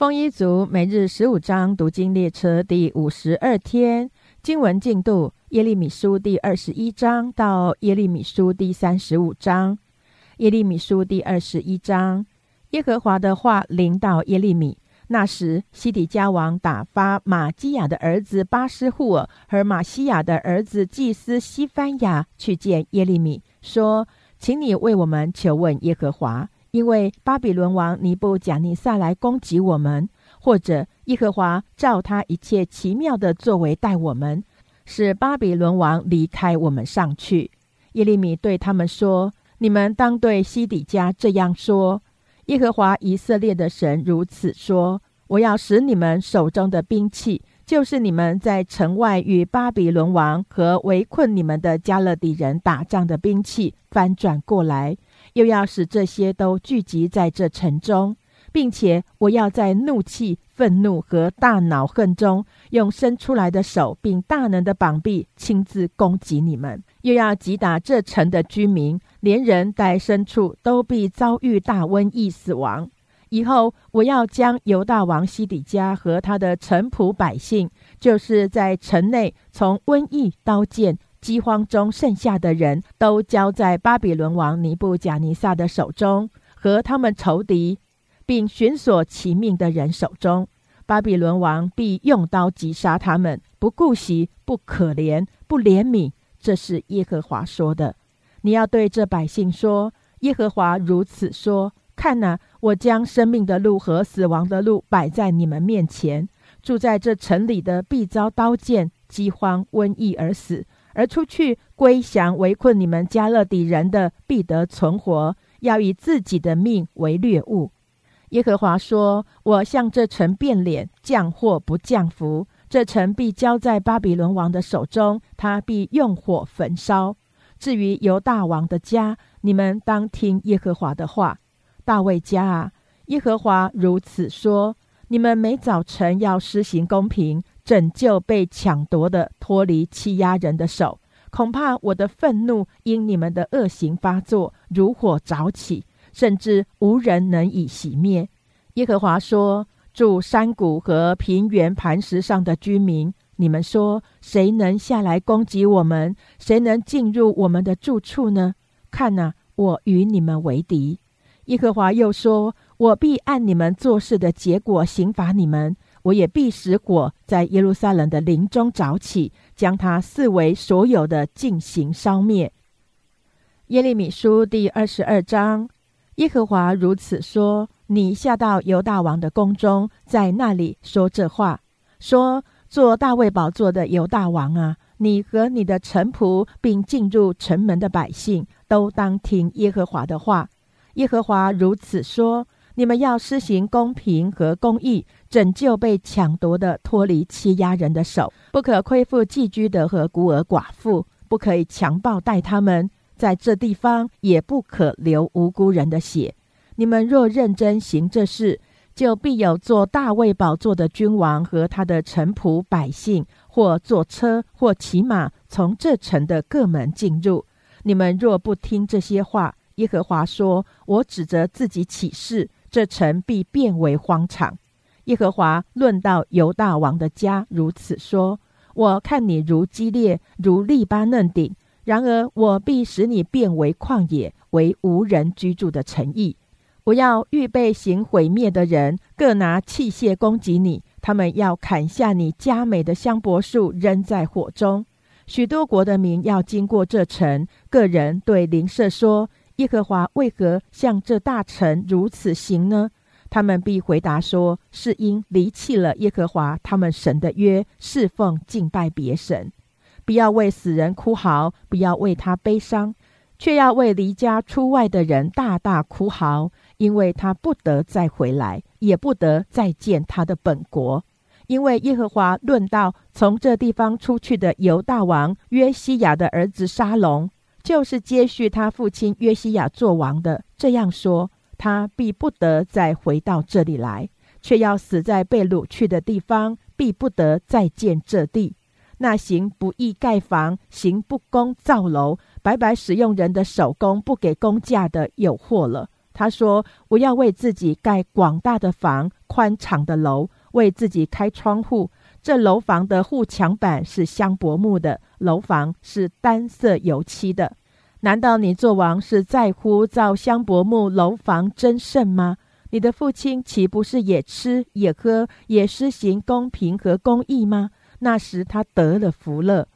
丰一族每日十五章读经列车第五十二天经文进度：耶利米书第二十一章到耶利米书第三十五章。耶利米书第二十一章，耶和华的话临到耶利米。那时，西底家王打发马基亚的儿子巴斯户尔和马西亚的儿子祭司西番雅去见耶利米，说：“请你为我们求问耶和华。”因为巴比伦王尼布贾尼撒来攻击我们，或者耶和华照他一切奇妙的作为待我们，使巴比伦王离开我们上去。耶利米对他们说：“你们当对西底家这样说：耶和华以色列的神如此说：我要使你们手中的兵器，就是你们在城外与巴比伦王和围困你们的加勒底人打仗的兵器，翻转过来。”又要使这些都聚集在这城中，并且我要在怒气、愤怒和大恼恨中，用伸出来的手并大能的膀臂亲自攻击你们；又要击打这城的居民，连人带牲畜都必遭遇大瘟疫死亡。以后我要将犹大王西底家和他的臣仆百姓，就是在城内从瘟疫、刀剑。饥荒中剩下的人都交在巴比伦王尼布贾尼撒的手中，和他们仇敌，并寻索其命的人手中。巴比伦王必用刀击杀他们，不顾惜，不可怜，不怜悯。这是耶和华说的。你要对这百姓说：耶和华如此说：看哪，我将生命的路和死亡的路摆在你们面前。住在这城里的必遭刀剑、饥荒、瘟疫而死。而出去归降围困你们加勒底人的，必得存活，要以自己的命为掠物。耶和华说：“我向这城变脸，降祸不降福。这城必交在巴比伦王的手中，他必用火焚烧。至于犹大王的家，你们当听耶和华的话。大卫家啊，耶和华如此说：你们每早晨要施行公平。”拯救被抢夺的，脱离欺压人的手。恐怕我的愤怒因你们的恶行发作，如火早起，甚至无人能以熄灭。耶和华说：“住山谷和平原磐石上的居民，你们说，谁能下来攻击我们？谁能进入我们的住处呢？看哪，我与你们为敌。”耶和华又说：“我必按你们做事的结果刑罚你们。”我也必使火在耶路撒冷的林中着起，将它四围所有的进行烧灭。耶利米书第二十二章，耶和华如此说：你下到犹大王的宫中，在那里说这话，说：做大卫宝座的犹大王啊，你和你的臣仆，并进入城门的百姓，都当听耶和华的话。耶和华如此说。你们要施行公平和公义，拯救被抢夺的，脱离欺压人的手，不可亏负寄居的和孤儿寡妇，不可以强暴待他们，在这地方也不可流无辜人的血。你们若认真行这事，就必有做大卫宝座的君王和他的臣仆百姓，或坐车或骑马，从这城的各门进入。你们若不听这些话，耶和华说：“我指着自己起誓。”这城必变为荒场。耶和华论到犹大王的家，如此说：我看你如激烈，如利巴嫩顶；然而我必使你变为旷野，为无人居住的城邑。我要预备行毁灭的人，各拿器械攻击你。他们要砍下你佳美的香柏树，扔在火中。许多国的民要经过这城，个人对邻舍说。耶和华为何向这大臣如此行呢？他们必回答说：是因离弃了耶和华他们神的约，侍奉敬拜别神。不要为死人哭嚎，不要为他悲伤，却要为离家出外的人大大哭嚎，因为他不得再回来，也不得再见他的本国。因为耶和华论到从这地方出去的犹大王约西亚的儿子沙龙。就是接续他父亲约西亚做王的，这样说，他必不得再回到这里来，却要死在被掳去的地方，必不得再见这地。那行不义盖房、行不公造楼、白白使用人的手工、不给工价的，有祸了。他说：“我要为自己盖广大的房、宽敞的楼，为自己开窗户。这楼房的护墙板是香柏木的，楼房是单色油漆的。难道你做王是在乎造香柏木楼房真甚吗？你的父亲岂不是也吃也喝也施行公平和公义吗？那时他得了福乐，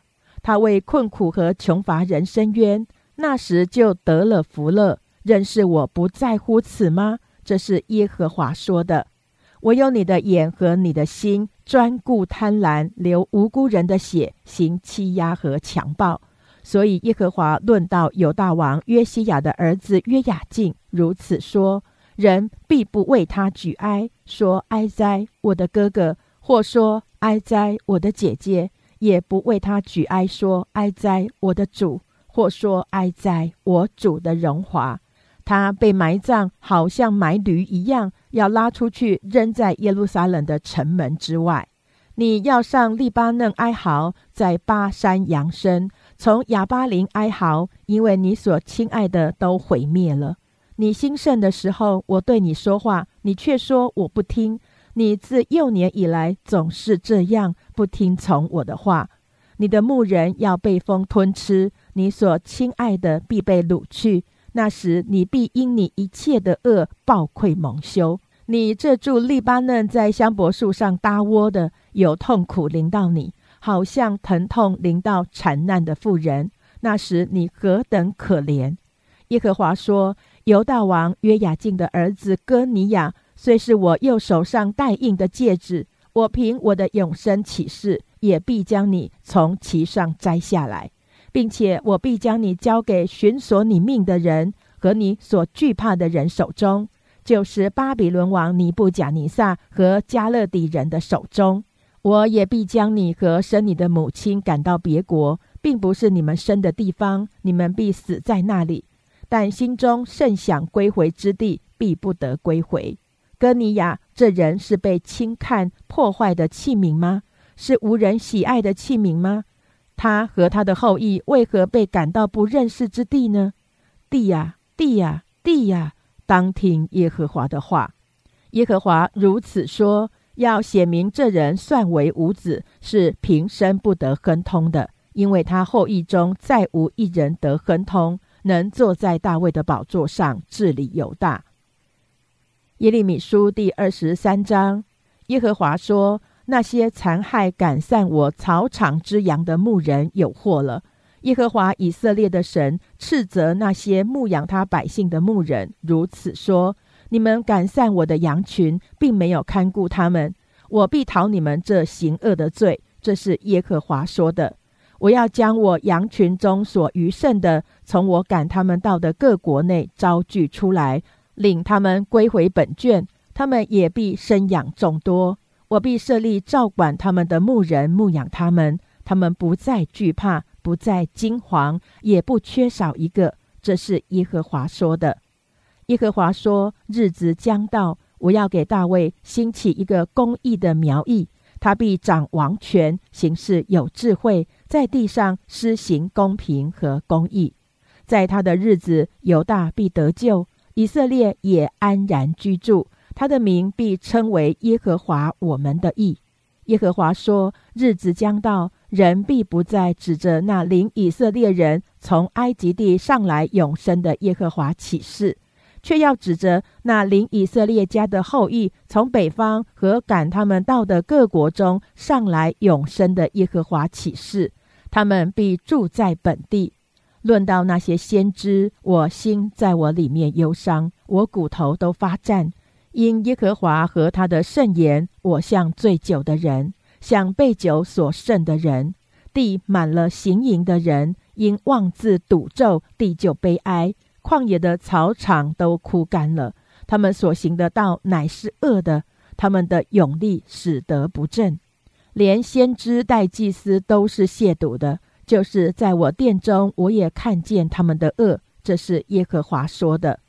他为困苦和穷乏人伸冤，那时就得了福乐。认识我不在乎此吗？这是耶和华说的。我有你的眼和你的心，专顾贪婪，流无辜人的血，行欺压和强暴。所以耶和华论到犹大王约西亚的儿子约雅敬，如此说：人必不为他举哀，说哀哉，我的哥哥；或说哀哉，我的姐姐，也不为他举哀，说哀哉，我的主；或说哀哉，我主的荣华。他被埋葬，好像埋驴一样，要拉出去扔在耶路撒冷的城门之外。你要上利巴嫩哀嚎，在巴山扬声，从亚巴林哀嚎，因为你所亲爱的都毁灭了。你兴盛的时候，我对你说话，你却说我不听。你自幼年以来总是这样，不听从我的话。你的牧人要被风吞吃，你所亲爱的必被掳去。那时，你必因你一切的恶暴愧蒙羞。你这住利巴嫩在香柏树上搭窝的，有痛苦临到你，好像疼痛临到惨难的妇人。那时，你何等可怜！耶和华说：“犹大王约雅敬的儿子哥尼亚，虽是我右手上戴印的戒指，我凭我的永生起誓，也必将你从其上摘下来。”并且我必将你交给寻索你命的人和你所惧怕的人手中，就是巴比伦王尼布贾尼撒和加勒底人的手中。我也必将你和生你的母亲赶到别国，并不是你们生的地方，你们必死在那里。但心中甚想归回之地，必不得归回。哥尼亚这人是被轻看破坏的器皿吗？是无人喜爱的器皿吗？他和他的后裔为何被赶到不认识之地呢？地呀，地呀，地呀！当听耶和华的话。耶和华如此说：要写明这人算为无子，是平生不得亨通的，因为他后裔中再无一人得亨通，能坐在大卫的宝座上治理犹大。耶利米书第二十三章，耶和华说。那些残害赶散我草场之羊的牧人有祸了。耶和华以色列的神斥责那些牧养他百姓的牧人，如此说：你们赶散我的羊群，并没有看顾他们，我必讨你们这行恶的罪。这是耶和华说的。我要将我羊群中所余剩的，从我赶他们到的各国内招聚出来，领他们归回本卷，他们也必生养众多。我必设立照管他们的牧人，牧养他们，他们不再惧怕，不再惊惶，也不缺少一个。这是耶和华说的。耶和华说：“日子将到，我要给大卫兴起一个公义的苗裔，他必掌王权，行事有智慧，在地上施行公平和公义。在他的日子，犹大必得救，以色列也安然居住。”他的名必称为耶和华我们的义。耶和华说：“日子将到，人必不再指着那领以色列人从埃及地上来永生的耶和华起誓，却要指着那领以色列家的后裔从北方和赶他们到的各国中上来永生的耶和华起誓。他们必住在本地。论到那些先知，我心在我里面忧伤，我骨头都发战。”因耶和华和他的圣言，我像醉酒的人，像被酒所胜的人。地满了行淫的人，因妄自赌咒，地就悲哀。旷野的草场都枯干了。他们所行的道乃是恶的，他们的勇力使得不正。连先知带祭司都是亵渎的。就是在我殿中，我也看见他们的恶。这是耶和华说的。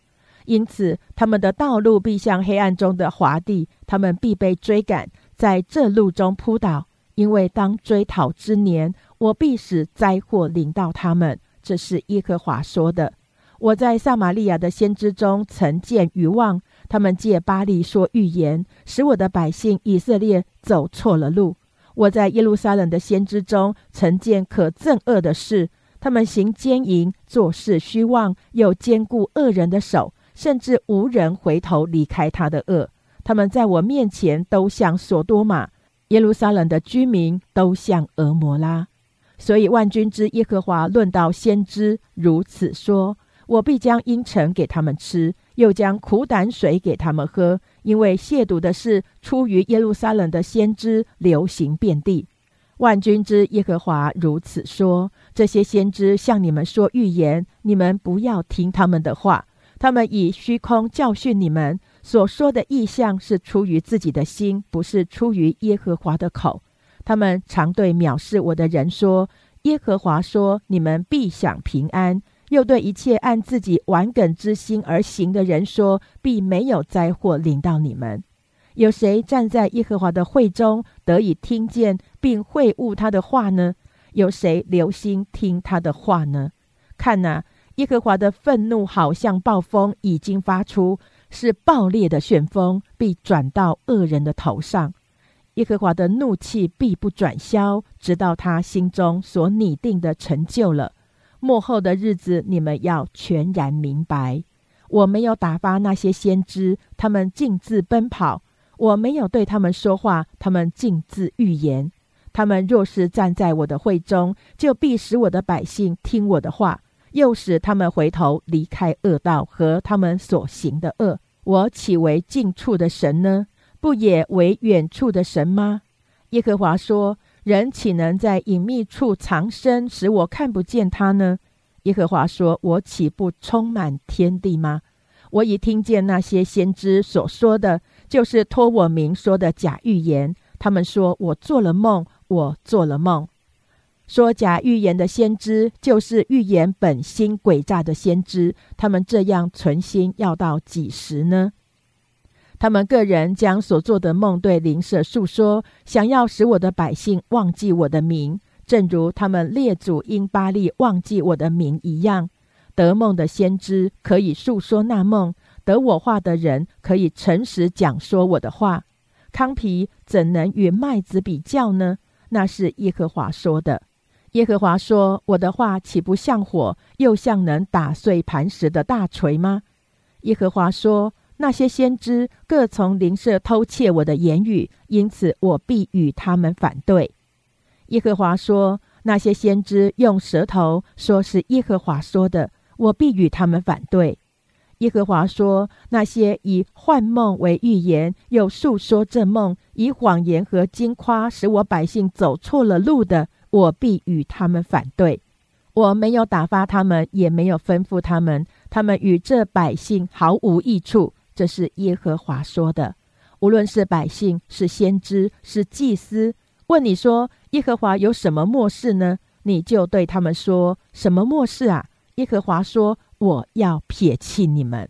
因此，他们的道路必像黑暗中的华地，他们必被追赶，在这路中扑倒。因为当追讨之年，我必使灾祸临到他们。这是耶和华说的。我在撒玛利亚的先知中曾见愚妄，他们借巴利说预言，使我的百姓以色列走错了路。我在耶路撒冷的先知中曾见可憎恶的事，他们行奸淫，做事虚妄，又兼顾恶人的手，甚至无人回头离开他的恶。他们在我面前都像索多玛，耶路撒冷的居民都像俄摩拉。所以万军之耶和华论到先知如此说：我必将阴沉给他们吃，又将苦胆水给他们喝。因为亵渎的事出于耶路撒冷的先知，流行遍地。万军之耶和华如此说：这些先知向你们说预言，你们不要听他们的话。他们以虚空教训你们，所说的意象是出于自己的心，不是出于耶和华的口。他们常对藐视我的人说：耶和华说，你们必享平安。又对一切按自己顽梗之心而行的人说：“必没有灾祸临到你们。”有谁站在耶和华的会中得以听见并会悟他的话呢？有谁留心听他的话呢？看呐，耶和华的愤怒好像暴风已经发出，是暴烈的旋风，必转到恶人的头上。耶和华的怒气必不转消，直到他心中所拟定的成就了。幕后的日子，你们要全然明白。我没有打发那些先知，他们径自奔跑；我没有对他们说话，他们径自预言。他们若是站在我的会中，就必使我的百姓听我的话，又使他们回头离开恶道和他们所行的恶。我岂为近处的神呢？不也为远处的神吗？耶和华说。人岂能在隐秘处藏身，使我看不见他呢？耶和华说：“我岂不充满天地吗？我已听见那些先知所说的，就是托我名说的假预言。他们说我做了梦，我做了梦。说假预言的先知，就是预言本心诡诈的先知。他们这样存心，要到几时呢？”他们个人将所做的梦对邻舍诉说，想要使我的百姓忘记我的名，正如他们列祖因巴利忘记我的名一样。得梦的先知可以诉说那梦，得我话的人可以诚实讲说我的话。糠皮怎能与麦子比较呢？那是耶和华说的。耶和华说：“我的话岂不像火，又像能打碎磐石的大锤吗？”耶和华说。那些先知各从邻舍偷窃我的言语，因此我必与他们反对。耶和华说：“那些先知用舌头说是耶和华说的，我必与他们反对。”耶和华说：“那些以幻梦为预言，又述说这梦，以谎言和金夸使我百姓走错了路的，我必与他们反对。我没有打发他们，也没有吩咐他们，他们与这百姓毫无益处。”这是耶和华说的。无论是百姓，是先知，是祭司，问你说耶和华有什么末世呢？你就对他们说：什么末世啊？耶和华说：我要撇弃你们。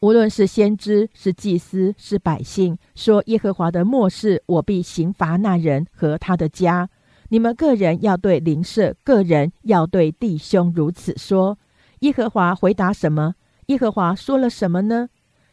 无论是先知，是祭司，是百姓，说耶和华的末世，我必刑罚那人和他的家。你们个人要对邻舍，个人要对弟兄如此说。耶和华回答什么？耶和华说了什么呢？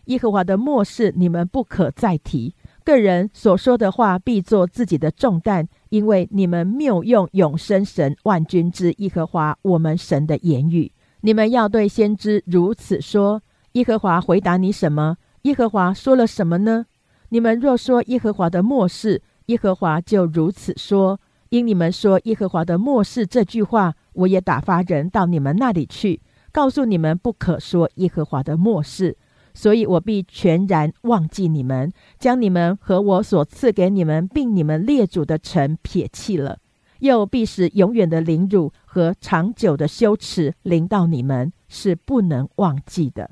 耶和华的末世，你们不可再提。个人所说的话，必作自己的重担，因为你们谬用永生神万军之耶和华我们神的言语。你们要对先知如此说：耶和华回答你什么？耶和华说了什么呢？你们若说耶和华的末世，耶和华就如此说：因你们说耶和华的末世这句话，我也打发人到你们那里去，告诉你们不可说耶和华的末世。所以我必全然忘记你们，将你们和我所赐给你们并你们列祖的城撇弃了，又必使永远的凌辱和长久的羞耻临到你们，是不能忘记的。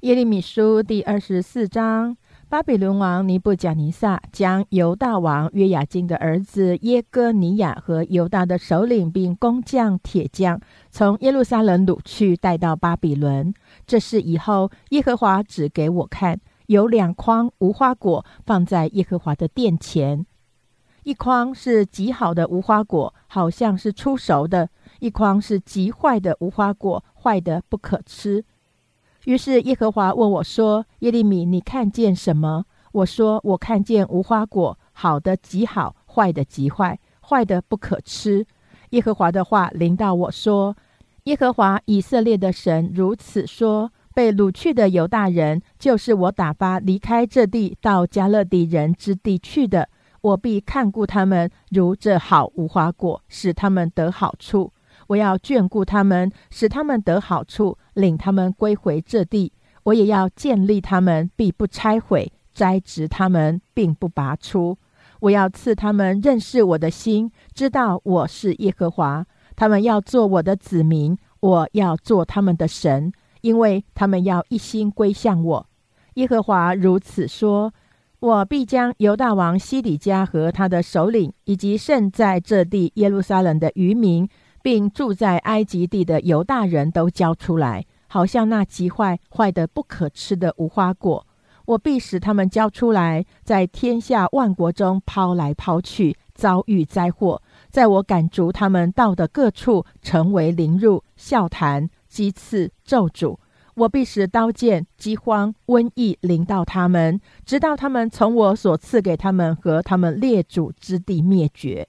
耶利米书第二十四章。巴比伦王尼布贾尼撒将犹大王约雅金的儿子耶哥尼亚和犹大的首领并工匠、铁匠从耶路撒冷掳去，带到巴比伦。这事以后，耶和华指给我看，有两筐无花果放在耶和华的殿前，一筐是极好的无花果，好像是出熟的；一筐是极坏的无花果，坏的不可吃。于是耶和华问我说：“耶利米，你看见什么？”我说：“我看见无花果，好的极好，坏的极坏，坏的不可吃。”耶和华的话临到我说：“耶和华以色列的神如此说：被掳去的犹大人，就是我打发离开这地到加勒底人之地去的，我必看顾他们如这好无花果，使他们得好处。”我要眷顾他们，使他们得好处，领他们归回这地。我也要建立他们，必不拆毁；栽植他们，并不拔出。我要赐他们认识我的心，知道我是耶和华。他们要做我的子民，我要做他们的神，因为他们要一心归向我。耶和华如此说：我必将犹大王西底家和他的首领，以及剩在这地耶路撒冷的渔民。并住在埃及地的犹大人都交出来，好像那极坏、坏的不可吃的无花果。我必使他们交出来，在天下万国中抛来抛去，遭遇灾祸。在我赶逐他们到的各处，成为凌辱、笑谈、讥刺、咒诅。我必使刀剑、饥荒、瘟疫临到他们，直到他们从我所赐给他们和他们列祖之地灭绝。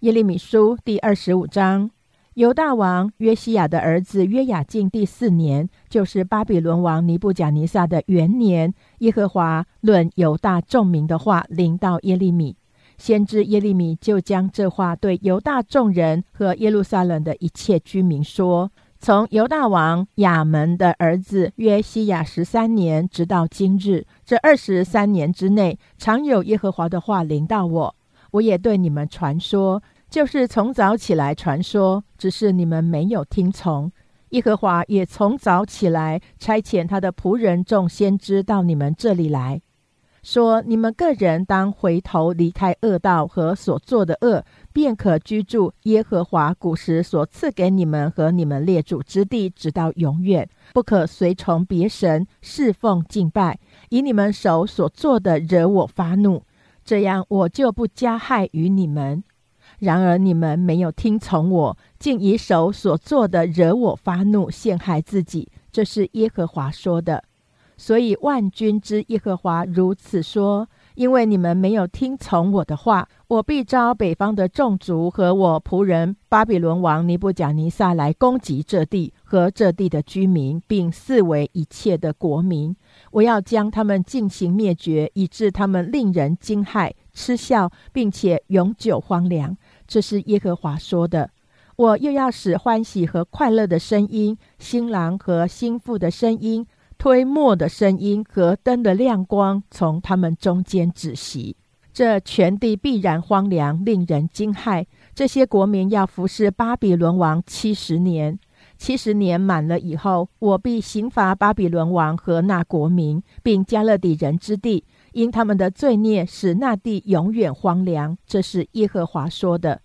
耶利米书第二十五章，犹大王约西亚的儿子约雅敬第四年，就是巴比伦王尼布甲尼撒的元年，耶和华论犹大众民的话临到耶利米，先知耶利米就将这话对犹大众人和耶路撒冷的一切居民说：从犹大王亚门的儿子约西亚十三年，直到今日，这二十三年之内，常有耶和华的话临到我。我也对你们传说，就是从早起来传说，只是你们没有听从。耶和华也从早起来差遣他的仆人众先知到你们这里来说：你们个人当回头离开恶道和所做的恶，便可居住耶和华古时所赐给你们和你们列祖之地，直到永远。不可随从别神侍奉敬拜，以你们手所做的惹我发怒。这样我就不加害于你们。然而你们没有听从我，竟以手所做的惹我发怒，陷害自己。这是耶和华说的。所以万军之耶和华如此说。因为你们没有听从我的话，我必招北方的众族和我仆人巴比伦王尼布甲尼撒来攻击这地和这地的居民，并四围一切的国民。我要将他们进行灭绝，以致他们令人惊骇、嗤笑，并且永久荒凉。这是耶和华说的。我又要使欢喜和快乐的声音、新郎和新妇的声音。推磨的声音和灯的亮光从他们中间止息，这全地必然荒凉，令人惊骇。这些国民要服侍巴比伦王七十年，七十年满了以后，我必刑罚巴比伦王和那国民，并加勒底人之地，因他们的罪孽使那地永远荒凉。这是耶和华说的。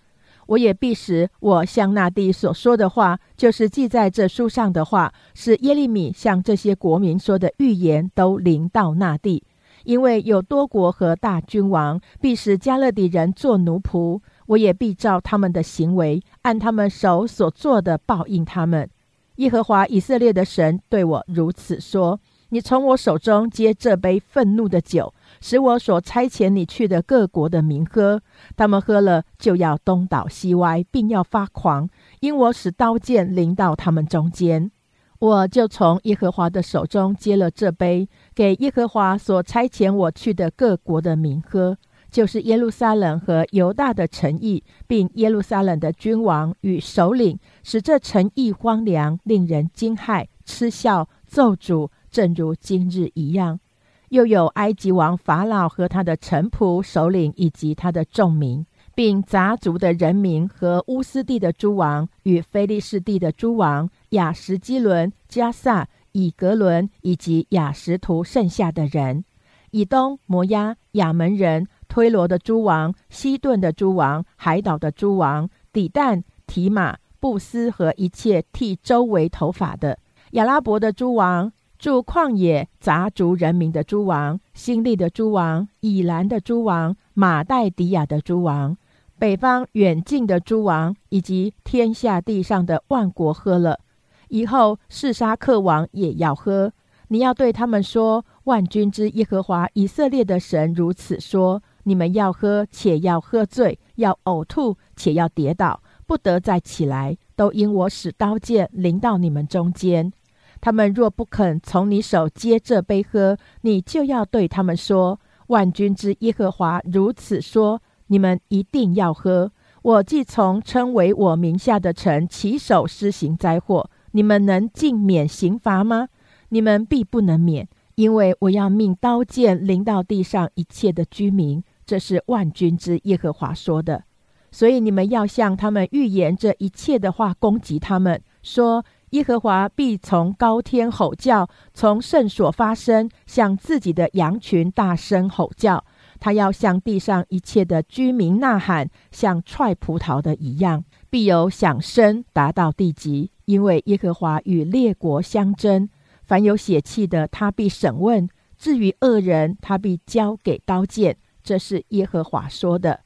我也必使我向那地所说的话，就是记在这书上的话，是耶利米向这些国民说的预言，都临到那地。因为有多国和大君王，必使加勒底人做奴仆。我也必照他们的行为，按他们手所做的报应他们。耶和华以色列的神对我如此说：你从我手中接这杯愤怒的酒。使我所差遣你去的各国的民喝，他们喝了就要东倒西歪，并要发狂，因我使刀剑临到他们中间。我就从耶和华的手中接了这杯，给耶和华所差遣我去的各国的民喝，就是耶路撒冷和犹大的诚意，并耶路撒冷的君王与首领，使这诚意荒凉，令人惊骇、嗤笑、咒诅，正如今日一样。又有埃及王法老和他的臣仆、首领以及他的众民，并杂族的人民和乌斯地的诸王与菲利士地的诸王、亚什基伦、加萨、以格伦以及亚什图剩下的人，以东、摩押、亚门人、推罗的诸王、西顿的诸王、海岛的诸王、底旦、提马、布斯和一切剃周围头发的亚拉伯的诸王。住旷野杂族人民的诸王，新利的诸王，以兰的诸王，马代迪亚的诸王，北方远近的诸王，以及天下地上的万国喝了，以后示沙克王也要喝。你要对他们说：万军之耶和华以色列的神如此说：你们要喝，且要喝醉，要呕吐，且要跌倒，不得再起来，都因我使刀剑临到你们中间。他们若不肯从你手接这杯喝，你就要对他们说：万军之耶和华如此说：你们一定要喝。我既从称为我名下的城起手施行灾祸，你们能尽免刑罚吗？你们必不能免，因为我要命刀剑临到地上一切的居民。这是万军之耶和华说的。所以你们要向他们预言这一切的话，攻击他们，说耶和华必从高天吼叫，从圣所发声，向自己的羊群大声吼叫。他要向地上一切的居民呐喊，像踹葡萄的一样，必有响声达到地极。因为耶和华与列国相争，凡有血气的，他必审问；至于恶人，他必交给刀剑。这是耶和华说的。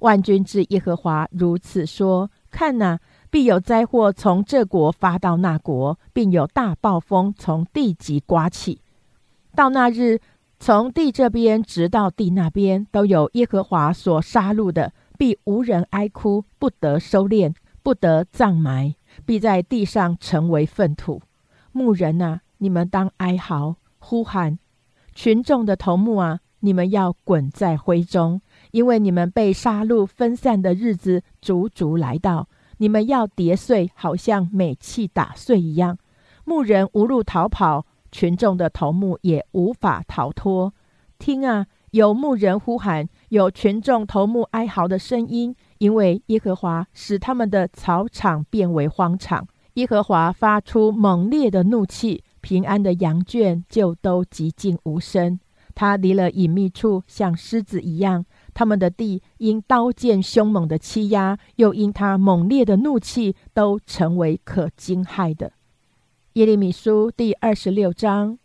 万军之耶和华如此说：看哪，必有灾祸从这国发到那国，并有大暴风从地极刮起。到那日。从地这边直到地那边，都有耶和华所杀戮的，必无人哀哭，不得收敛，不得葬埋，必在地上成为粪土。牧人啊，你们当哀嚎呼喊；群众的头目啊，你们要滚在灰中，因为你们被杀戮分散的日子足足来到，你们要跌碎，好像煤气打碎一样。牧人无路逃跑。群众的头目也无法逃脱。听啊，有牧人呼喊，有群众头目哀嚎的声音，因为耶和华使他们的草场变为荒场。耶和华发出猛烈的怒气，平安的羊圈就都寂静无声。他离了隐秘处，像狮子一样。他们的地因刀剑凶猛的欺压，又因他猛烈的怒气，都成为可惊骇的。耶利米书第二十六章，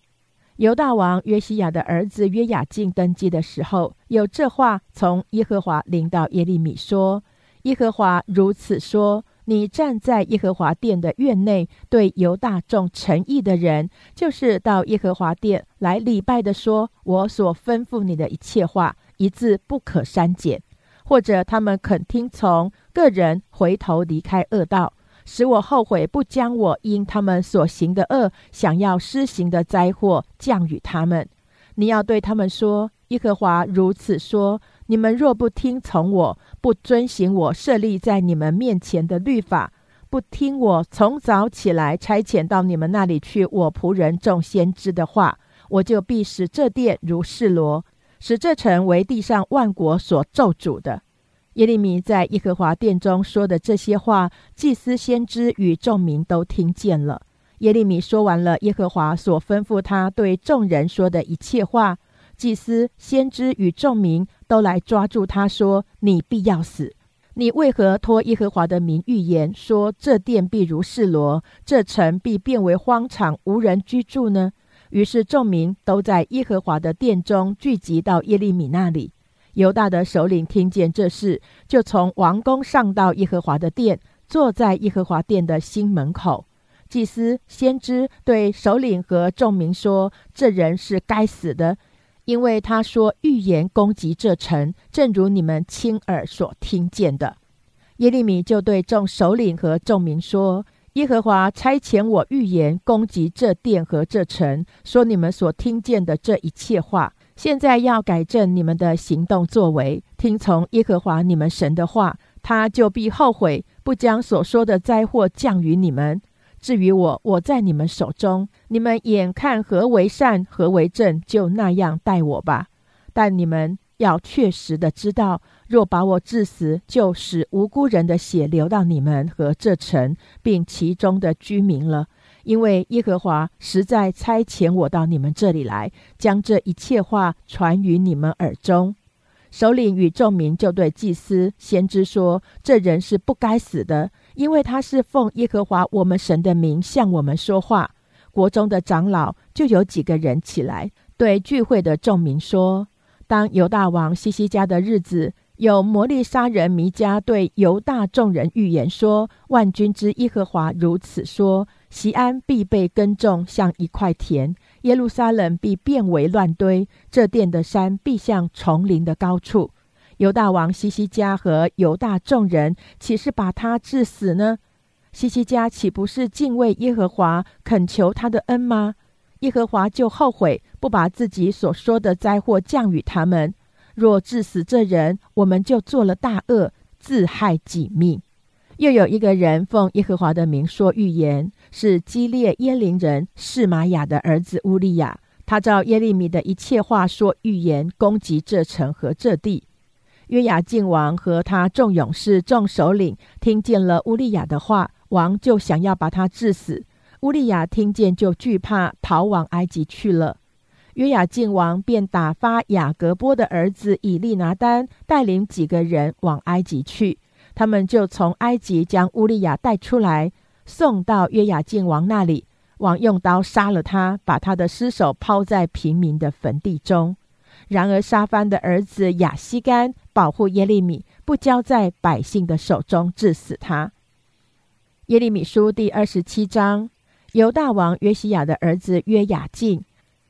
犹大王约西亚的儿子约雅敬登基的时候，有这话从耶和华临到耶利米说：“耶和华如此说：你站在耶和华殿的院内，对犹大众诚意的人，就是到耶和华殿来礼拜的，说我所吩咐你的一切话，一字不可删减；或者他们肯听从，个人回头离开恶道。”使我后悔，不将我因他们所行的恶，想要施行的灾祸降与他们。你要对他们说：耶和华如此说：你们若不听从我，不遵行我设立在你们面前的律法，不听我从早起来差遣到你们那里去我仆人众先知的话，我就必使这殿如示罗，使这城为地上万国所咒诅的。耶利米在耶和华殿中说的这些话，祭司、先知与众民都听见了。耶利米说完了耶和华所吩咐他对众人说的一切话，祭司、先知与众民都来抓住他说：“你必要死！你为何托耶和华的名预言说这殿必如示罗，这城必变为荒场，无人居住呢？”于是众民都在耶和华的殿中聚集到耶利米那里。犹大的首领听见这事，就从王宫上到耶和华的殿，坐在耶和华殿的新门口。祭司、先知对首领和众民说：“这人是该死的，因为他说预言攻击这城，正如你们亲耳所听见的。”耶利米就对众首领和众民说：“耶和华差遣我预言攻击这殿和这城，说你们所听见的这一切话。”现在要改正你们的行动作为，听从耶和华你们神的话，他就必后悔，不将所说的灾祸降于你们。至于我，我在你们手中，你们眼看何为善，何为正，就那样待我吧。但你们要确实的知道，若把我致死，就使无辜人的血流到你们和这城，并其中的居民了。因为耶和华实在差遣我到你们这里来，将这一切话传于你们耳中。首领与众民就对祭司、先知说：“这人是不该死的，因为他是奉耶和华我们神的名向我们说话。”国中的长老就有几个人起来，对聚会的众民说：“当犹大王西西家的日子，有摩利沙人弥迦对犹大众人预言说：“万军之耶和华如此说：西安必被耕种，像一块田；耶路撒冷必变为乱堆，这殿的山必像丛林的高处。犹大王西西家和犹大众人岂是把他致死呢？西西家岂不是敬畏耶和华，恳求他的恩吗？耶和华就后悔，不把自己所说的灾祸降与他们。”若致死这人，我们就做了大恶，自害己命。又有一个人奉耶和华的名说预言，是基列耶林人示玛雅的儿子乌利亚。他照耶利米的一切话说预言，攻击这城和这地。约雅敬王和他众勇士、众首领听见了乌利亚的话，王就想要把他致死。乌利亚听见就惧怕，逃往埃及去了。约雅敬王便打发雅各波的儿子以利拿丹带领几个人往埃及去，他们就从埃及将乌利亚带出来，送到约雅敬王那里。王用刀杀了他，把他的尸首抛在平民的坟地中。然而沙番的儿子亚西干保护耶利米，不交在百姓的手中，致死他。耶利米书第二十七章，犹大王约西亚的儿子约雅敬。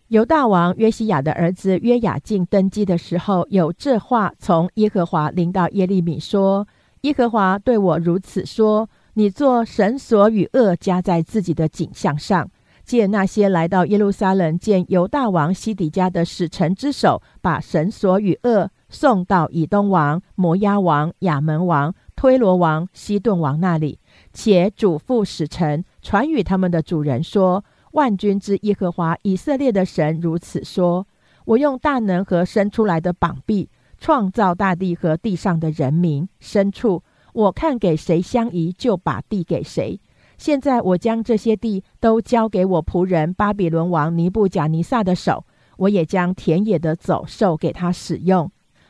犹大王约西亚的儿子约雅敬登基的时候，有这话从耶和华临到耶利米说：“耶和华对我如此说：你做神所与恶加在自己的景象上，借那些来到耶路撒冷见犹大王西底家的使臣之手，把神所与恶送到以东王、摩押王、亚门王、推罗王、西顿王那里，且嘱咐使臣传与他们的主人说。”万军之耶和华以色列的神如此说：“我用大能和伸出来的膀臂创造大地和地上的人民牲畜，我看给谁相宜，就把地给谁。现在我将这些地都交给我仆人巴比伦王尼布贾尼撒的手，我也将田野的走兽给他使用。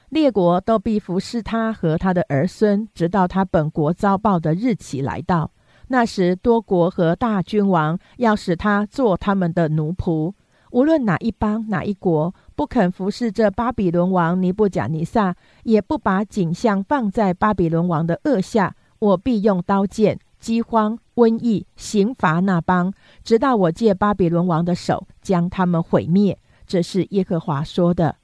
列国都必服侍他和他的儿孙，直到他本国遭报的日期来到。”那时，多国和大君王要使他做他们的奴仆。无论哪一邦、哪一国不肯服侍这巴比伦王尼布贾尼撒，也不把景象放在巴比伦王的恶下，我必用刀剑、饥荒、瘟疫刑罚那邦，直到我借巴比伦王的手将他们毁灭。这是耶和华说的。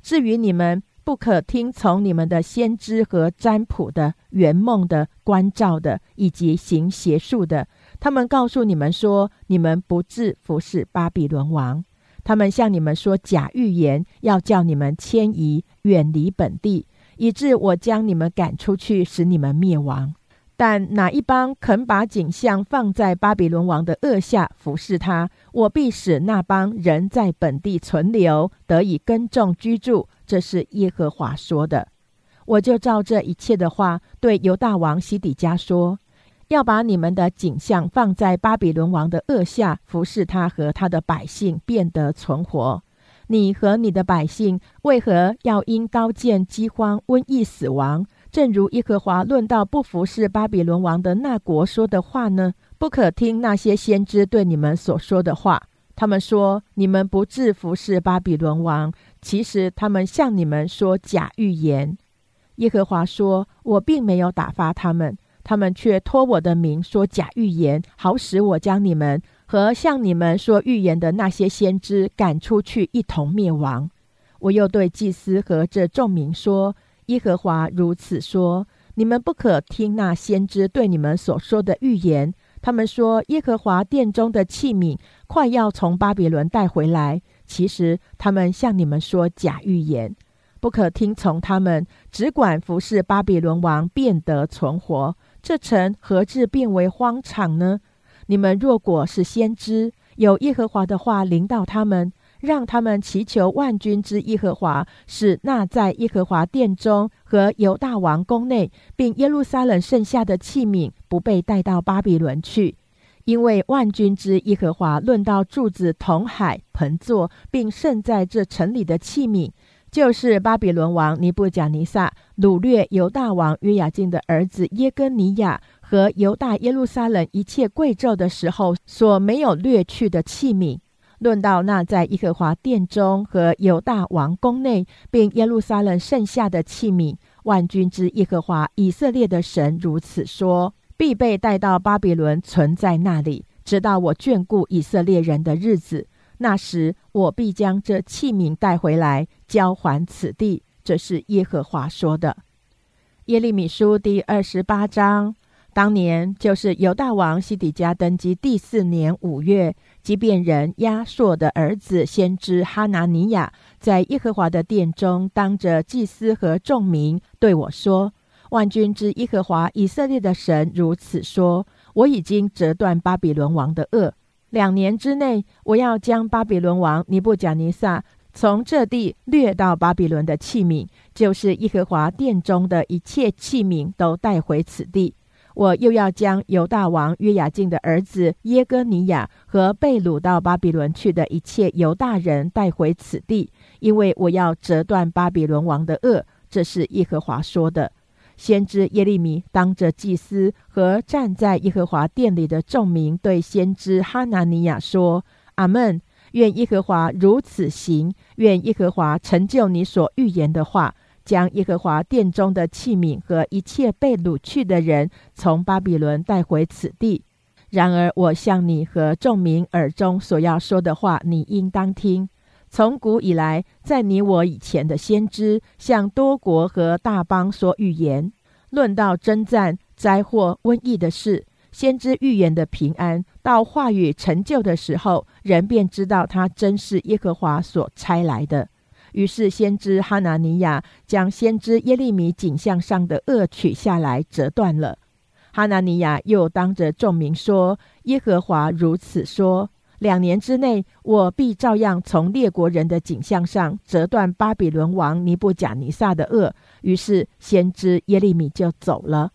至于你们，不可听从你们的先知和占卜的、圆梦的、关照的，以及行邪术的。他们告诉你们说，你们不治服侍巴比伦王。他们向你们说假预言，要叫你们迁移远离本地，以致我将你们赶出去，使你们灭亡。但哪一帮肯把景象放在巴比伦王的恶下服侍他，我必使那帮人在本地存留，得以耕种居住。这是耶和华说的，我就照这一切的话对犹大王西底家说：要把你们的景象放在巴比伦王的恶下，服侍他和他的百姓，变得存活。你和你的百姓为何要因刀剑、饥荒、瘟疫死亡？正如耶和华论到不服侍巴比伦王的那国说的话呢？不可听那些先知对你们所说的话。他们说你们不制服侍巴比伦王。其实他们向你们说假预言，耶和华说：“我并没有打发他们，他们却托我的名说假预言，好使我将你们和向你们说预言的那些先知赶出去，一同灭亡。”我又对祭司和这众民说：“耶和华如此说：你们不可听那先知对你们所说的预言。他们说耶和华殿中的器皿快要从巴比伦带回来。”其实他们向你们说假预言，不可听从他们，只管服侍巴比伦王，变得存活。这城何至变为荒场呢？你们若果是先知，有耶和华的话临到他们，让他们祈求万军之耶和华，使那在耶和华殿中和犹大王宫内，并耶路撒冷剩下的器皿，不被带到巴比伦去。因为万军之耶和华论到柱子、铜海、盆座，并盛在这城里的器皿，就是巴比伦王尼布甲尼撒掳掠犹大王约雅敬的儿子耶根尼亚和犹大耶路撒冷一切贵胄的时候所没有掠去的器皿。论到那在耶和华殿中和犹大王宫内，并耶路撒冷剩下的器皿。万军之耶和华以色列的神如此说：必被带到巴比伦，存在那里，直到我眷顾以色列人的日子。那时，我必将这器皿带回来，交还此地。这是耶和华说的。耶利米书第二十八章。当年就是犹大王西底家登基第四年五月，即便人亚朔的儿子先知哈拿尼亚，在耶和华的殿中，当着祭司和众民对我说：“万军之耶和华以色列的神如此说：我已经折断巴比伦王的恶。两年之内，我要将巴比伦王尼布甲尼撒从这地掠到巴比伦的器皿，就是耶和华殿中的一切器皿，都带回此地。”我又要将犹大王约雅敬的儿子耶哥尼亚和被掳到巴比伦去的一切犹大人带回此地，因为我要折断巴比伦王的恶。这是耶和华说的。先知耶利米当着祭司和站在耶和华殿里的众民，对先知哈拿尼亚说：“阿门！愿耶和华如此行，愿耶和华成就你所预言的话。”将耶和华殿中的器皿和一切被掳去的人从巴比伦带回此地。然而，我向你和众民耳中所要说的话，你应当听。从古以来，在你我以前的先知向多国和大邦所预言，论到征战、灾祸、瘟疫的事，先知预言的平安，到话语成就的时候，人便知道他真是耶和华所差来的。于是，先知哈拿尼亚将先知耶利米颈项上的恶取下来，折断了。哈拿尼亚又当着众民说：“耶和华如此说：两年之内，我必照样从列国人的颈项上折断巴比伦王尼布甲尼撒的恶。”于是，先知耶利米就走了。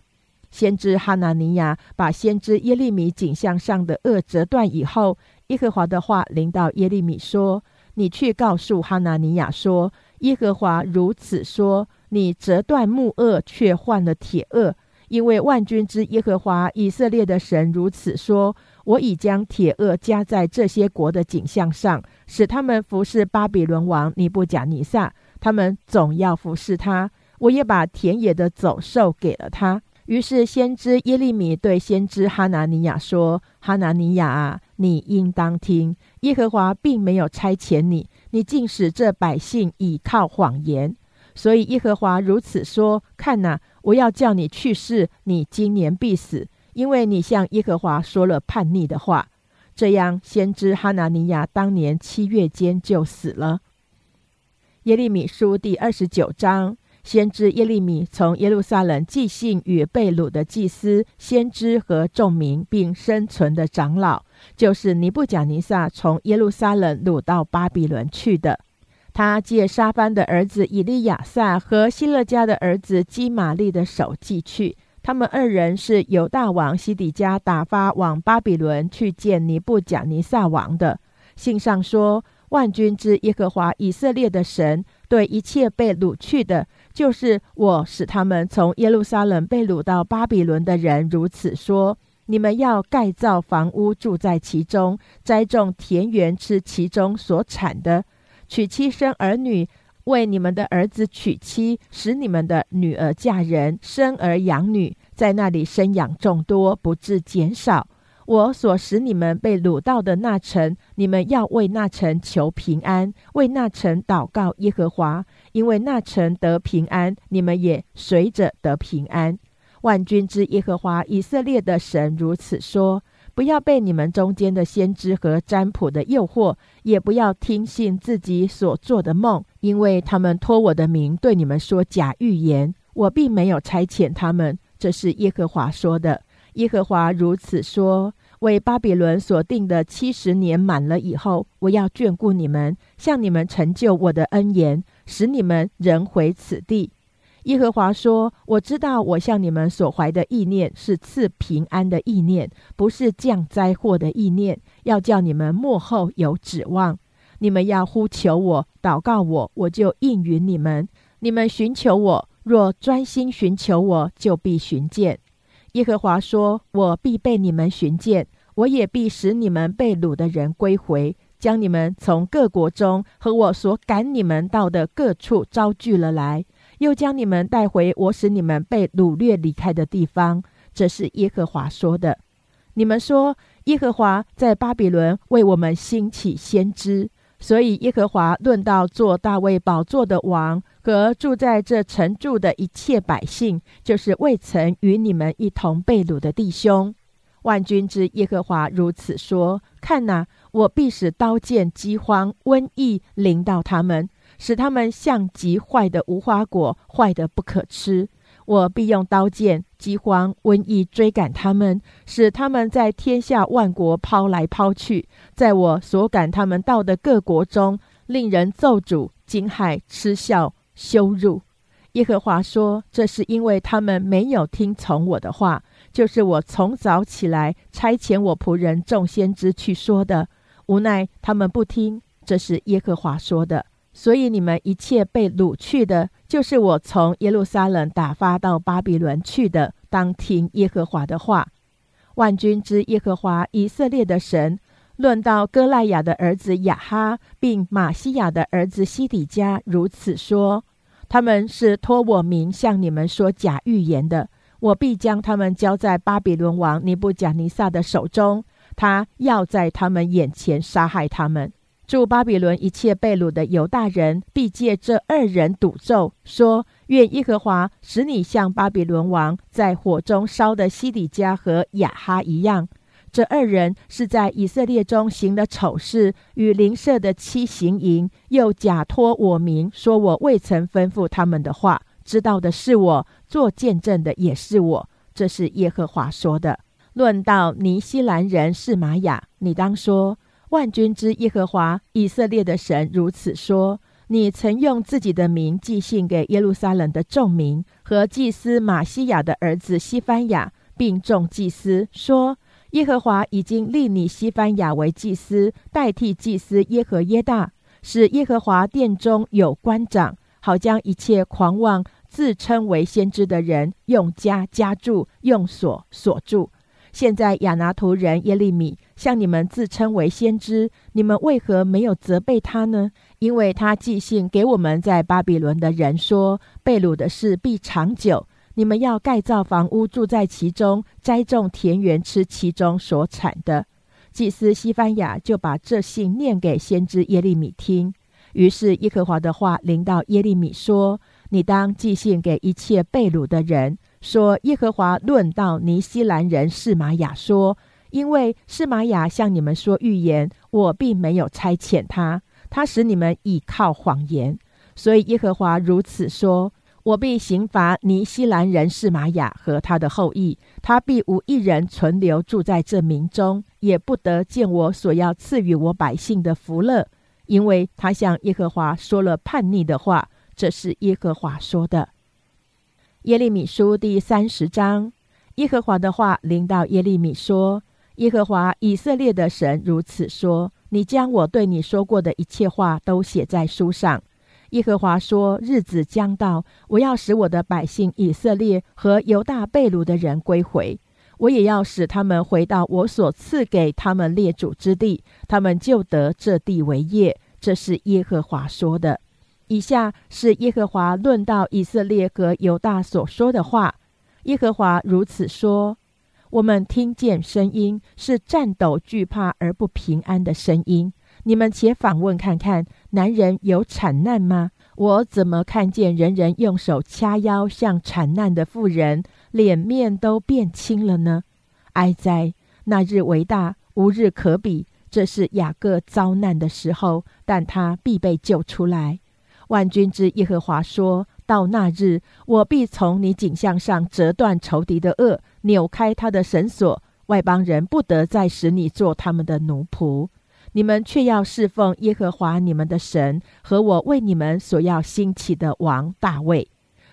先知哈拿尼亚把先知耶利米颈项上的恶折断以后，耶和华的话临到耶利米说。你去告诉哈拿尼亚说：“耶和华如此说：你折断木轭，却换了铁轭，因为万军之耶和华以色列的神如此说：我已将铁轭加在这些国的景象上，使他们服侍巴比伦王尼布甲尼撒。他们总要服侍他。我也把田野的走兽给了他。”于是先知耶利米对先知哈拿尼亚说：“哈拿尼亚啊，你应当听，耶和华并没有差遣你，你竟使这百姓倚靠谎言。所以耶和华如此说：看哪，我要叫你去世，你今年必死，因为你向耶和华说了叛逆的话。这样，先知哈拿尼亚当年七月间就死了。”耶利米书第二十九章。先知耶利米从耶路撒冷寄信与被掳的祭司、先知和众民，并生存的长老，就是尼布甲尼撒从耶路撒冷掳到巴比伦去的。他借沙班的儿子以利亚撒和希勒家的儿子基玛利的手寄去。他们二人是犹大王西底家打发往巴比伦去见尼布甲尼撒王的。信上说：“万军之耶和华以色列的神对一切被掳去的。”就是我使他们从耶路撒冷被掳到巴比伦的人如此说：你们要盖造房屋，住在其中；栽种田园，吃其中所产的；娶妻生儿女，为你们的儿子娶妻，使你们的女儿嫁人，生儿养女，在那里生养众多，不致减少。我所使你们被掳到的那城，你们要为那城求平安，为那城祷告耶和华，因为那城得平安，你们也随着得平安。万军之耶和华以色列的神如此说：不要被你们中间的先知和占卜的诱惑，也不要听信自己所做的梦，因为他们托我的名对你们说假预言，我并没有差遣他们。这是耶和华说的。耶和华如此说：为巴比伦所定的七十年满了以后，我要眷顾你们，向你们成就我的恩言，使你们人回此地。耶和华说：我知道我向你们所怀的意念是赐平安的意念，不是降灾祸的意念，要叫你们幕后有指望。你们要呼求我，祷告我，我就应允你们。你们寻求我，若专心寻求我，就必寻见。耶和华说：“我必被你们寻见，我也必使你们被掳的人归回，将你们从各国中和我所赶你们到的各处招聚了来，又将你们带回我使你们被掳掠离开的地方。这是耶和华说的。你们说耶和华在巴比伦为我们兴起先知，所以耶和华论到做大卫宝座的王和住在这城住的一切百姓，就是未曾与你们一同被掳的弟兄。万军之耶和华如此说：看哪，我必使刀剑、饥荒、瘟疫临到他们，使他们像极坏的无花果，坏的不可吃。我必用刀剑、饥荒、瘟疫追赶他们，使他们在天下万国抛来抛去，在我所赶他们到的各国中，令人咒诅、惊骇、嗤笑、羞辱。耶和华说：“这是因为他们没有听从我的话，就是我从早起来差遣我仆人众先知去说的。无奈他们不听，这是耶和华说的。所以你们一切被掳去的。”就是我从耶路撒冷打发到巴比伦去的，当听耶和华的话。万军之耶和华以色列的神，论到哥赖雅的儿子亚哈，并马西亚的儿子西底家，如此说：他们是托我名向你们说假预言的，我必将他们交在巴比伦王尼布贾尼撒的手中，他要在他们眼前杀害他们。住巴比伦一切被掳的犹大人，必借这二人赌咒，说：愿耶和华使你像巴比伦王在火中烧的西底家和亚哈一样。这二人是在以色列中行了丑事，与邻舍的妻行淫，又假托我名，说我未曾吩咐他们的话。知道的是我，做见证的也是我。这是耶和华说的。论到尼西兰人是玛雅，你当说。万军之耶和华以色列的神如此说：你曾用自己的名寄信给耶路撒冷的众民和祭司马西亚的儿子西番雅，并众祭司说：耶和华已经立你西番雅为祭司，代替祭司耶和耶大，使耶和华殿中有官长，好将一切狂妄自称为先知的人用枷枷住，用锁锁住。现在亚拿图人耶利米向你们自称为先知，你们为何没有责备他呢？因为他寄信给我们在巴比伦的人说，被掳的事必长久，你们要盖造房屋住在其中，栽种田园吃其中所产的。祭司西番雅就把这信念给先知耶利米听，于是耶和华的话临到耶利米说：“你当寄信给一切被掳的人。”说耶和华论到尼西兰人示玛雅说：“因为示玛雅向你们说预言，我并没有差遣他，他使你们倚靠谎言。所以耶和华如此说：我必刑罚尼西兰人示玛雅和他的后裔，他必无一人存留住在这民中，也不得见我所要赐予我百姓的福乐，因为他向耶和华说了叛逆的话。这是耶和华说的。”耶利米书第三十章，耶和华的话临到耶利米说：“耶和华以色列的神如此说：你将我对你说过的一切话都写在书上。耶和华说：日子将到，我要使我的百姓以色列和犹大被掳的人归回，我也要使他们回到我所赐给他们列祖之地，他们就得这地为业。这是耶和华说的。”以下是耶和华论到以色列和犹大所说的话。耶和华如此说：我们听见声音，是颤抖、惧怕而不平安的声音。你们且访问看看，男人有产难吗？我怎么看见人人用手掐腰，像产难的妇人，脸面都变青了呢？哀哉！那日为大，无日可比。这是雅各遭难的时候，但他必被救出来。万军之耶和华说：“到那日，我必从你颈项上折断仇敌的轭，扭开他的绳索。外邦人不得再使你做他们的奴仆，你们却要侍奉耶和华你们的神和我为你们所要兴起的王大卫。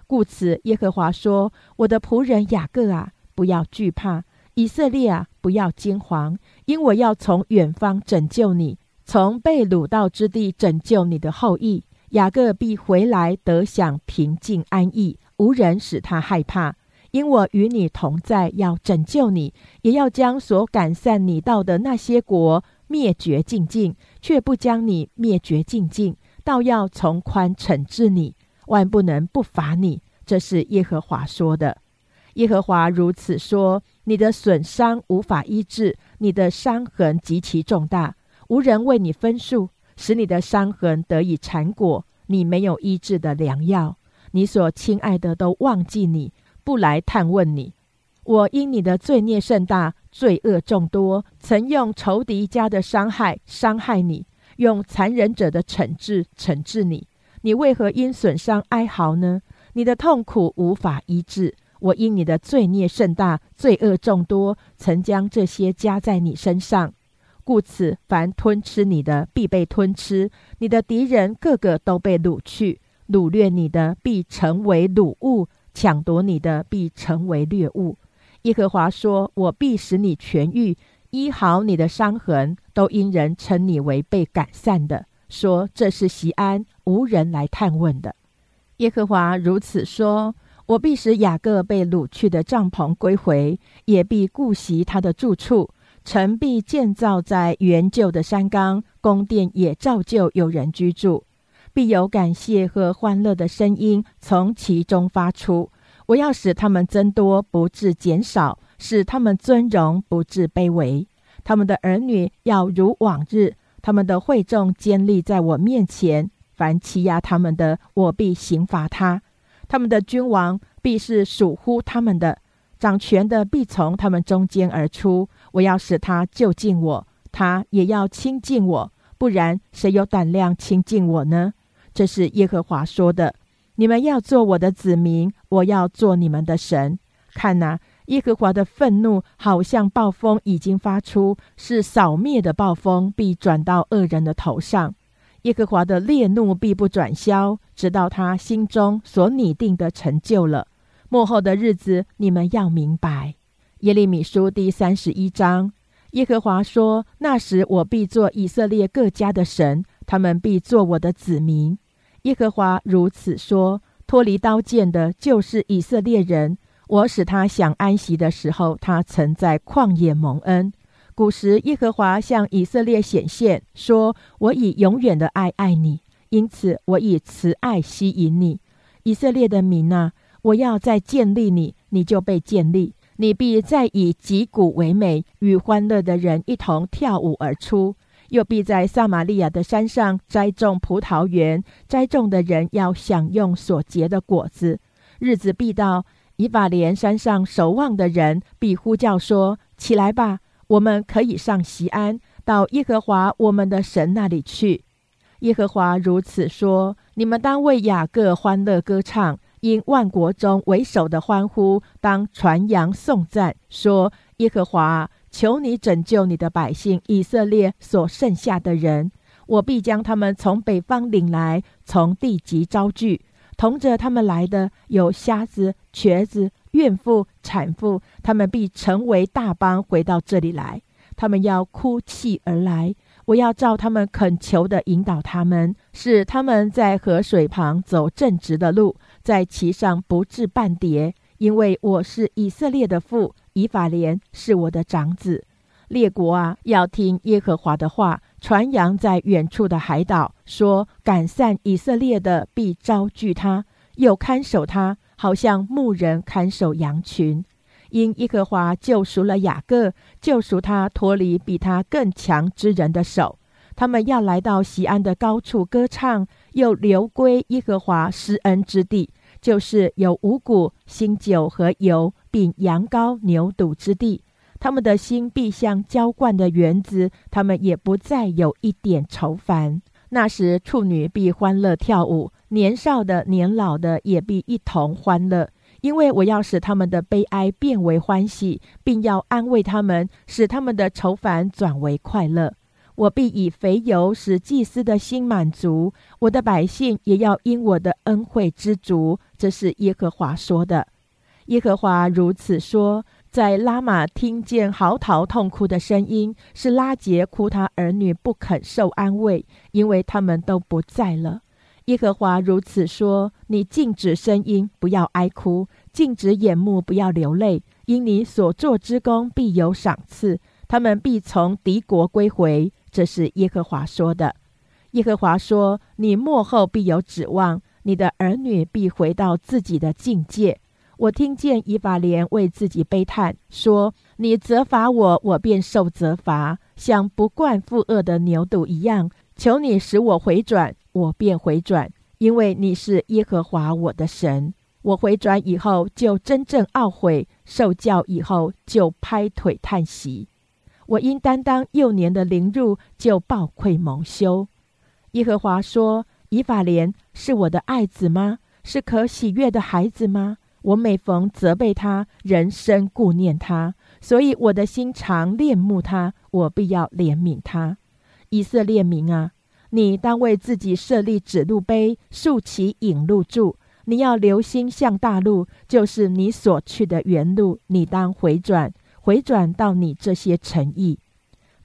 故此，耶和华说：我的仆人雅各啊，不要惧怕；以色列啊，不要惊惶，因我要从远方拯救你，从被掳到之地拯救你的后裔。”雅各必回来得享平静安逸，无人使他害怕，因我与你同在，要拯救你，也要将所赶散你到的那些国灭绝尽尽，却不将你灭绝尽尽，倒要从宽惩治你。万不能不罚你。这是耶和华说的。耶和华如此说：你的损伤无法医治，你的伤痕极其重大，无人为你分数，使你的伤痕得以缠裹。你没有医治的良药，你所亲爱的都忘记你，不来探问你。我因你的罪孽甚大，罪恶众多，曾用仇敌家的伤害伤害你，用残忍者的惩治惩治你。你为何因损伤哀嚎呢？你的痛苦无法医治。我因你的罪孽甚大，罪恶众多，曾将这些加在你身上。故此，凡吞吃你的，必被吞吃；你的敌人个个都被掳去，掳掠你的必成为掳物，抢夺你的必成为掠物。耶和华说：“我必使你痊愈，医好你的伤痕。都因人称你为被赶散的，说这是西安，无人来探问的。”耶和华如此说：“我必使雅各被掳去的帐篷归回，也必顾惜他的住处。”城必建造在原旧的山冈，宫殿也照旧有人居住，必有感谢和欢乐的声音从其中发出。我要使他们增多，不致减少；使他们尊荣，不致卑微。他们的儿女要如往日，他们的会众坚立在我面前。凡欺压他们的，我必刑罚他；他们的君王必是属乎他们的，掌权的必从他们中间而出。我要使他就近我，他也要亲近我，不然谁有胆量亲近我呢？这是耶和华说的。你们要做我的子民，我要做你们的神。看哪，耶和华的愤怒好像暴风已经发出，是扫灭的暴风，必转到恶人的头上。耶和华的烈怒必不转消，直到他心中所拟定的成就了。末后的日子，你们要明白。耶利米书第三十一章，耶和华说：“那时我必做以色列各家的神，他们必做我的子民。”耶和华如此说：“脱离刀剑的，就是以色列人。我使他想安息的时候，他曾在旷野蒙恩。古时，耶和华向以色列显现，说：我以永远的爱爱你，因此我以慈爱吸引你。以色列的民啊，我要再建立你，你就被建立。”你必再以击鼓为美，与欢乐的人一同跳舞而出；又必在撒玛利亚的山上栽种葡萄园，栽种的人要享用所结的果子。日子必到，以法莲山上守望的人必呼叫说：“起来吧，我们可以上西安，到耶和华我们的神那里去。”耶和华如此说：“你们当为雅各欢乐歌唱。”因万国中为首的欢呼，当传扬颂赞，说：“耶和华，求你拯救你的百姓以色列所剩下的人。我必将他们从北方领来，从地极招聚。同着他们来的有瞎子、瘸子、孕妇、产妇，他们必成为大邦，回到这里来。他们要哭泣而来。我要照他们恳求的引导他们，使他们在河水旁走正直的路。”在其上不至半跌，因为我是以色列的父，以法莲是我的长子。列国啊，要听耶和华的话，传扬在远处的海岛，说赶散以色列的必招聚他，又看守他，好像牧人看守羊群。因耶和华救赎了雅各，救赎他脱离比他更强之人的手。他们要来到西安的高处歌唱，又流归耶和华施恩之地，就是有五谷、新酒和油，并羊羔、牛犊之地。他们的心必像浇灌的园子，他们也不再有一点愁烦。那时，处女必欢乐跳舞，年少的、年老的也必一同欢乐，因为我要使他们的悲哀变为欢喜，并要安慰他们，使他们的愁烦转为快乐。我必以肥油使祭司的心满足，我的百姓也要因我的恩惠知足。这是耶和华说的。耶和华如此说：在拉玛听见嚎啕痛哭的声音，是拉杰哭他儿女不肯受安慰，因为他们都不在了。耶和华如此说：你禁止声音，不要哀哭；禁止眼目，不要流泪，因你所做之功必有赏赐，他们必从敌国归回。这是耶和华说的。耶和华说：“你幕后必有指望，你的儿女必回到自己的境界。我听见以法莲为自己悲叹，说：“你责罚我，我便受责罚，像不惯负恶的牛犊一样。求你使我回转，我便回转，因为你是耶和华我的神。我回转以后，就真正懊悔；受教以后，就拍腿叹息。我因担当幼年的凌辱，就暴愧蒙羞。”耶和华说：“以法莲是我的爱子吗？是可喜悦的孩子吗？”我每逢责备他，人生顾念他，所以我的心常恋慕他，我必要怜悯他。以色列民啊，你当为自己设立指路碑，竖起引路柱。你要留心向大路，就是你所去的原路。你当回转，回转到你这些诚意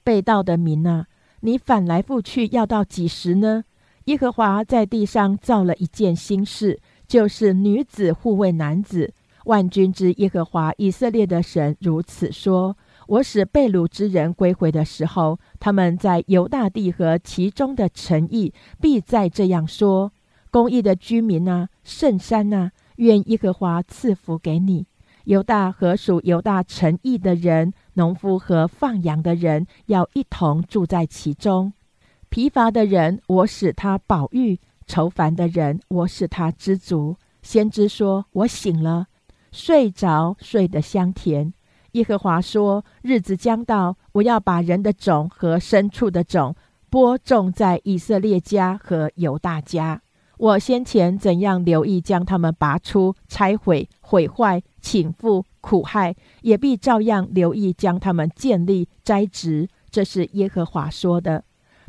被盗的民啊，你反来覆去要到几时呢？耶和华在地上造了一件新事。就是女子护卫男子，万军之耶和华以色列的神如此说：我使被掳之人归回的时候，他们在犹大地和其中的诚意，必再这样说：公义的居民啊，圣山啊，愿耶和华赐福给你。犹大和属犹大城邑的人，农夫和放羊的人，要一同住在其中。疲乏的人，我使他饱育。愁烦的人，我使他知足。先知说：“我醒了，睡着，睡得香甜。”耶和华说：“日子将到，我要把人的种和牲畜的种播种在以色列家和犹大家。我先前怎样留意将他们拔出、拆毁、毁坏、倾覆、苦害，也必照样留意将他们建立、栽植。”这是耶和华说的。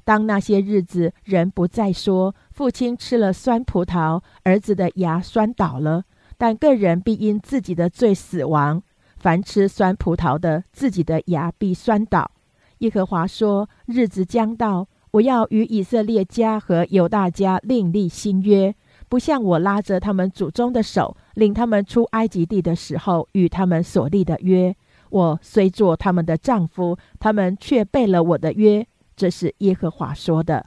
当那些日子，人不再说父亲吃了酸葡萄，儿子的牙酸倒了，但个人必因自己的罪死亡。凡吃酸葡萄的，自己的牙必酸倒。耶和华说：日子将到，我要与以色列家和犹大家另立新约，不像我拉着他们祖宗的手，领他们出埃及地的时候与他们所立的约。我虽做他们的丈夫，他们却背了我的约。这是耶和华说的。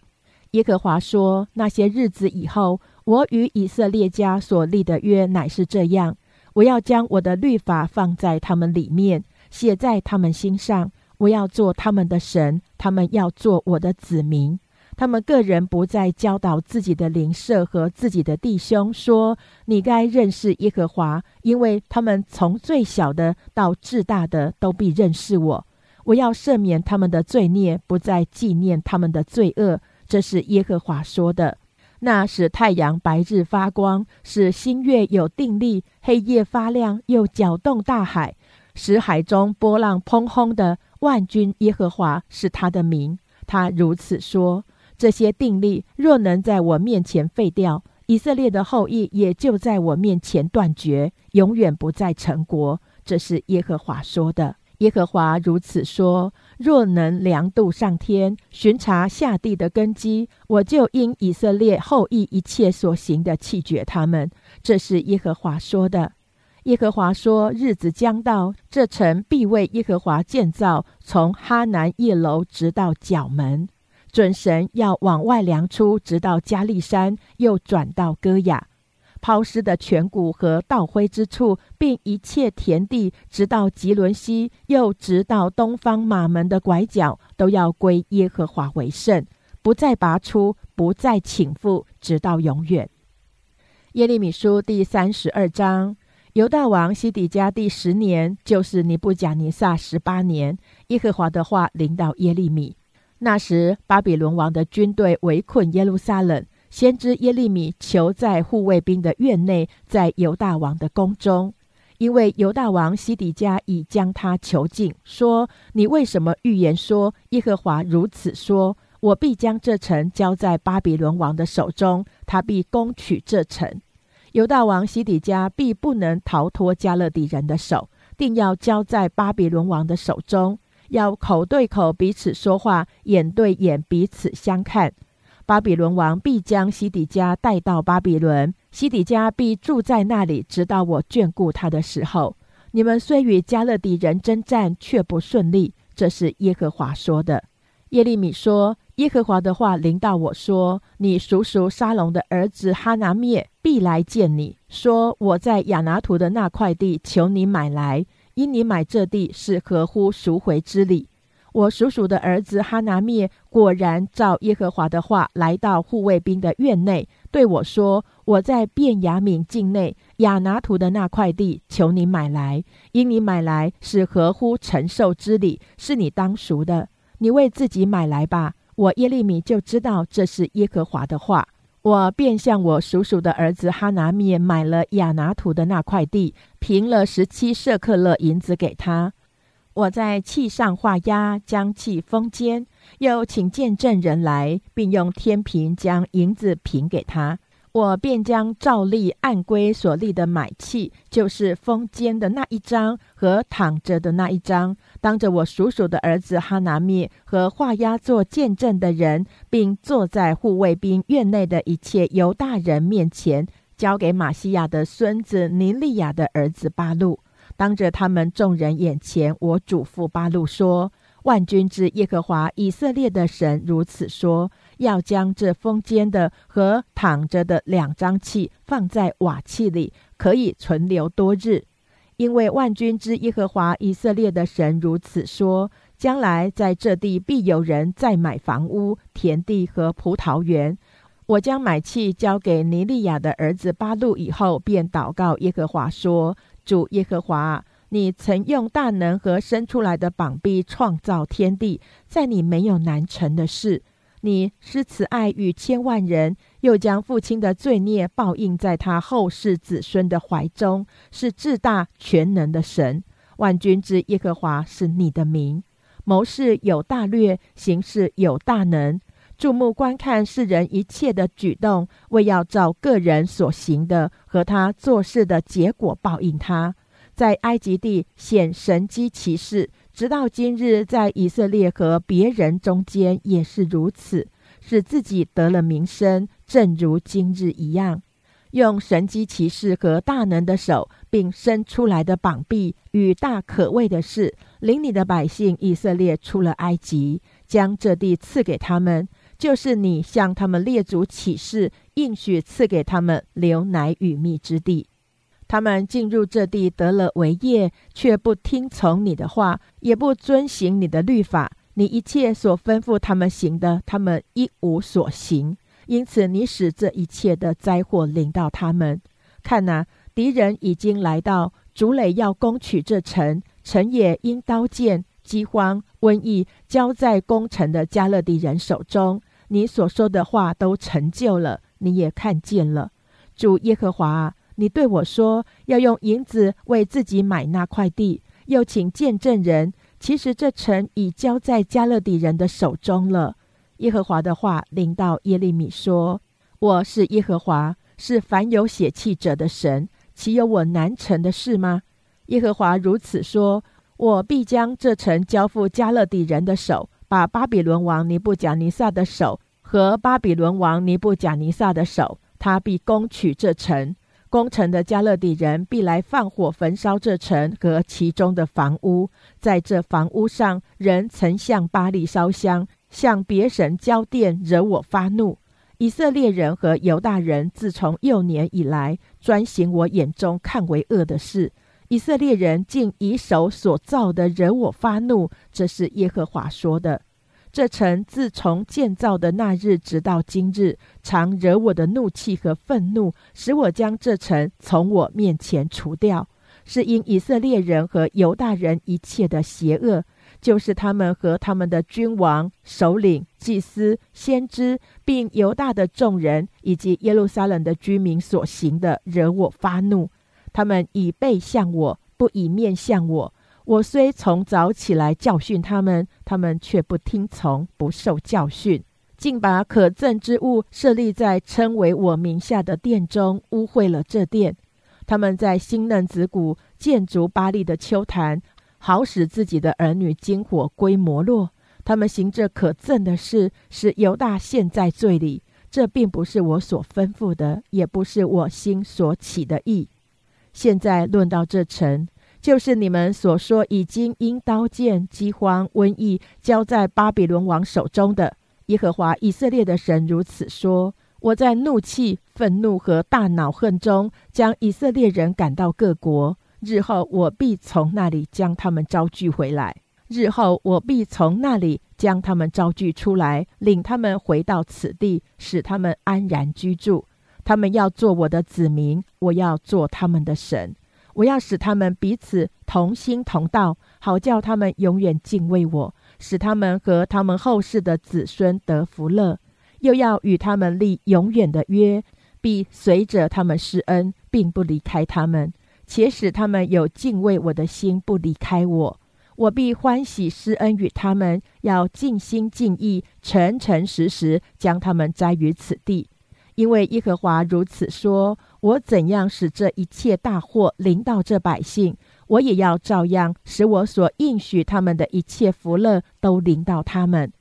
耶和华说：“那些日子以后，我与以色列家所立的约乃是这样：我要将我的律法放在他们里面，写在他们心上。我要做他们的神，他们要做我的子民。他们个人不再教导自己的邻舍和自己的弟兄，说：你该认识耶和华，因为他们从最小的到至大的都必认识我。”我要赦免他们的罪孽，不再纪念他们的罪恶。这是耶和华说的。那使太阳白日发光，使星月有定力，黑夜发亮，又搅动大海，使海中波浪砰轰的万军耶和华是他的名。他如此说：这些定力若能在我面前废掉，以色列的后裔也就在我面前断绝，永远不再成国。这是耶和华说的。耶和华如此说：若能量度上天，巡查下地的根基，我就因以色列后裔一切所行的弃绝他们。这是耶和华说的。耶和华说：日子将到，这城必为耶和华建造，从哈南一楼直到角门。准神要往外量出，直到加利山，又转到戈雅。抛尸的颧骨和倒灰之处，并一切田地，直到吉伦西，又直到东方马门的拐角，都要归耶和华为圣，不再拔出，不再倾覆，直到永远。耶利米书第三十二章，犹大王西底家第十年，就是尼布甲尼撒十八年，耶和华的话临到耶利米。那时，巴比伦王的军队围困耶路撒冷。先知耶利米囚在护卫兵的院内，在犹大王的宫中，因为犹大王西底家已将他囚禁，说：“你为什么预言说耶和华如此说？我必将这城交在巴比伦王的手中，他必攻取这城。犹大王西底家必不能逃脱加勒底人的手，定要交在巴比伦王的手中，要口对口彼此说话，眼对眼彼此相看。”巴比伦王必将西底家带到巴比伦，西底家必住在那里，直到我眷顾他的时候。你们虽与加勒底人征战，却不顺利。这是耶和华说的。耶利米说：“耶和华的话临到我说：“你叔叔沙龙的儿子哈拿灭必来见你，说我在亚拿图的那块地求你买来，因你买这地是合乎赎回之礼。”我叔叔的儿子哈拿灭果然照耶和华的话来到护卫兵的院内，对我说：“我在便雅敏境内亚拿图的那块地求你买来，因你买来是合乎承受之礼，是你当赎的，你为自己买来吧。”我耶利米就知道这是耶和华的话，我便向我叔叔的儿子哈拿灭买了亚拿土的那块地，平了十七舍克勒银子给他。我在器上画押，将器封缄，又请见证人来，并用天平将银子平给他。我便将照例按规所立的买契，就是封缄的那一张和躺着的那一张，当着我叔叔的儿子哈拿灭和画押做见证的人，并坐在护卫兵院内的一切犹大人面前，交给马西亚的孙子尼利亚的儿子巴路，当着他们众人眼前，我嘱咐巴路说：“万军之耶和华以色列的神如此说。”要将这封间的和躺着的两张器放在瓦器里，可以存留多日。因为万军之耶和华以色列的神如此说：将来在这地必有人再买房屋、田地和葡萄园。我将买器交给尼利亚的儿子巴路以后，便祷告耶和华说：主耶和华，你曾用大能和生出来的膀臂创造天地，在你没有难成的事。你施慈爱与千万人，又将父亲的罪孽报应在他后世子孙的怀中，是至大全能的神。万军之耶和华是你的名。谋事有大略，行事有大能。注目观看世人一切的举动，为要照个人所行的和他做事的结果报应他。在埃及地显神机骑士。直到今日，在以色列和别人中间也是如此，使自己得了名声，正如今日一样。用神机骑士和大能的手，并伸出来的膀臂与大可畏的事，领你的百姓以色列出了埃及，将这地赐给他们，就是你向他们列祖起誓应许赐给他们流奶与蜜之地。他们进入这地得了为业，却不听从你的话，也不遵行你的律法。你一切所吩咐他们行的，他们一无所行。因此，你使这一切的灾祸临到他们。看哪，敌人已经来到，主垒要攻取这城，城也因刀剑、饥荒、瘟疫交在攻城的加勒底人手中。你所说的话都成就了，你也看见了，主耶和华。你对我说要用银子为自己买那块地，又请见证人。其实这城已交在加勒底人的手中了。耶和华的话临到耶利米说：“我是耶和华，是凡有血气者的神，岂有我难成的事吗？”耶和华如此说：“我必将这城交付加勒底人的手，把巴比伦王尼布甲尼撒的手和巴比伦王尼布甲尼撒的手，他必攻取这城。”攻城的加勒底人必来放火焚烧这城和其中的房屋，在这房屋上，人曾向巴利烧香，向别神交奠，惹我发怒。以色列人和犹大人自从幼年以来，专行我眼中看为恶的事。以色列人竟以手所造的惹我发怒，这是耶和华说的。这城自从建造的那日直到今日，常惹我的怒气和愤怒，使我将这城从我面前除掉。是因以色列人和犹大人一切的邪恶，就是他们和他们的君王、首领、祭司、先知，并犹大的众人以及耶路撒冷的居民所行的，惹我发怒。他们以背向我，不以面向我。我虽从早起来教训他们，他们却不听从，不受教训，竟把可憎之物设立在称为我名下的殿中，污秽了这殿。他们在新嫩子谷建筑巴利的秋坛，好使自己的儿女金火归摩洛。他们行这可憎的事，使犹大陷在罪里。这并不是我所吩咐的，也不是我心所起的意。现在论到这城。就是你们所说已经因刀剑、饥荒、瘟疫交在巴比伦王手中的，耶和华以色列的神如此说：我在怒气、愤怒和大恼恨中，将以色列人赶到各国。日后我必从那里将他们招聚回来。日后我必从那里将他们招聚出来，领他们回到此地，使他们安然居住。他们要做我的子民，我要做他们的神。我要使他们彼此同心同道，好叫他们永远敬畏我，使他们和他们后世的子孙得福乐。又要与他们立永远的约，必随着他们施恩，并不离开他们，且使他们有敬畏我的心，不离开我。我必欢喜施恩与他们，要尽心尽意、诚诚实实将他们栽于此地。因为耶和华如此说：我怎样使这一切大祸临到这百姓，我也要照样使我所应许他们的一切福乐都临到他们。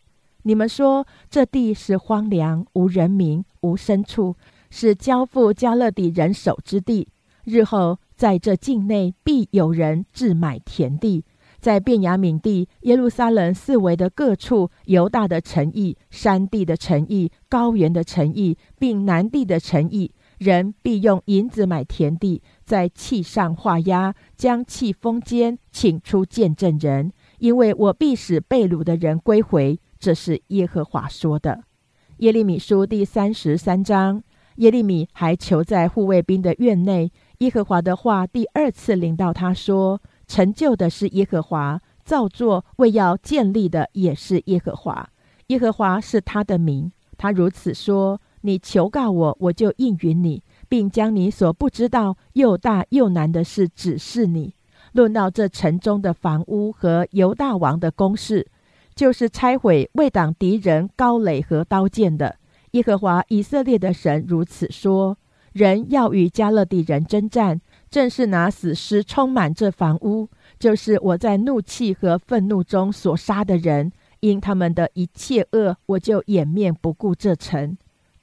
你们说这地是荒凉、无人民、无牲畜，是交付加勒底人手之地。日后在这境内必有人置买田地。在便雅悯地、耶路撒冷四围的各处，犹大的城邑、山地的城邑、高原的城邑，并南地的城邑，人必用银子买田地，在契上画押，将契封缄，请出见证人，因为我必使被掳的人归回。这是耶和华说的。耶利米书第三十三章，耶利米还囚在护卫兵的院内，耶和华的话第二次领到他说。成就的是耶和华，造作为要建立的也是耶和华。耶和华是他的名。他如此说：你求告我，我就应允你，并将你所不知道又大又难的事指示你。论到这城中的房屋和犹大王的宫室，就是拆毁为挡敌人高垒和刀剑的。耶和华以色列的神如此说：人要与加勒底人征战。正是拿死尸充满这房屋，就是我在怒气和愤怒中所杀的人，因他们的一切恶，我就掩面不顾这城。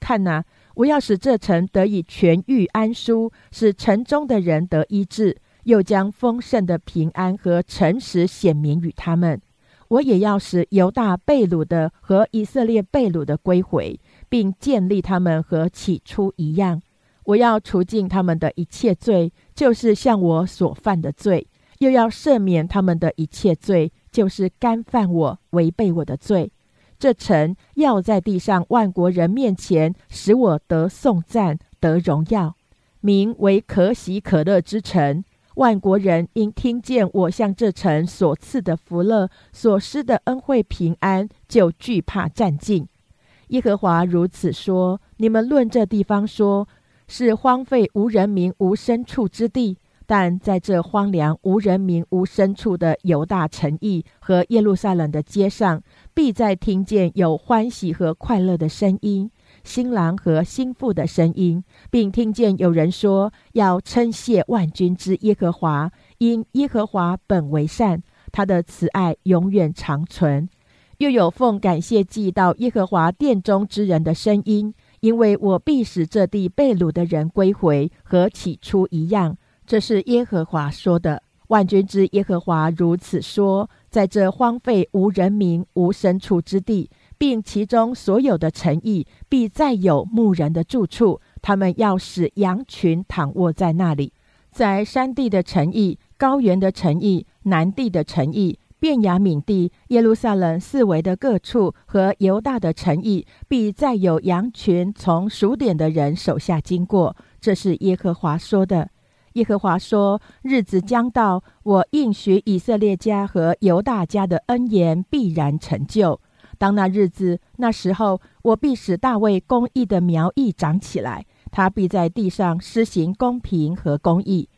看呐，我要使这城得以痊愈安舒，使城中的人得医治，又将丰盛的平安和诚实显明与他们。我也要使犹大被掳的和以色列被掳的归回，并建立他们和起初一样。我要除尽他们的一切罪，就是向我所犯的罪；又要赦免他们的一切罪，就是干犯我、违背我的罪。这城要在地上万国人面前使我得颂赞、得荣耀，名为可喜可乐之城。万国人因听见我向这城所赐的福乐、所施的恩惠、平安，就惧怕战尽。耶和华如此说：你们论这地方说。是荒废无人民无牲畜之地，但在这荒凉无人民无牲畜的犹大城邑和耶路撒冷的街上，必再听见有欢喜和快乐的声音，新郎和新妇的声音，并听见有人说要称谢万军之耶和华，因耶和华本为善，他的慈爱永远长存。又有奉感谢祭到耶和华殿中之人的声音。因为我必使这地被掳的人归回，和起初一样。这是耶和华说的。万军之耶和华如此说：在这荒废无人民、无牲畜之地，并其中所有的城邑，必再有牧人的住处。他们要使羊群躺卧在那里。在山地的城邑、高原的城邑、南地的城邑。便雅悯地、耶路撒冷四围的各处和犹大的城邑，必再有羊群从数点的人手下经过。这是耶和华说的。耶和华说：“日子将到，我应许以色列家和犹大家的恩言必然成就。当那日子、那时候，我必使大卫公义的苗裔长起来，他必在地上施行公平和公义。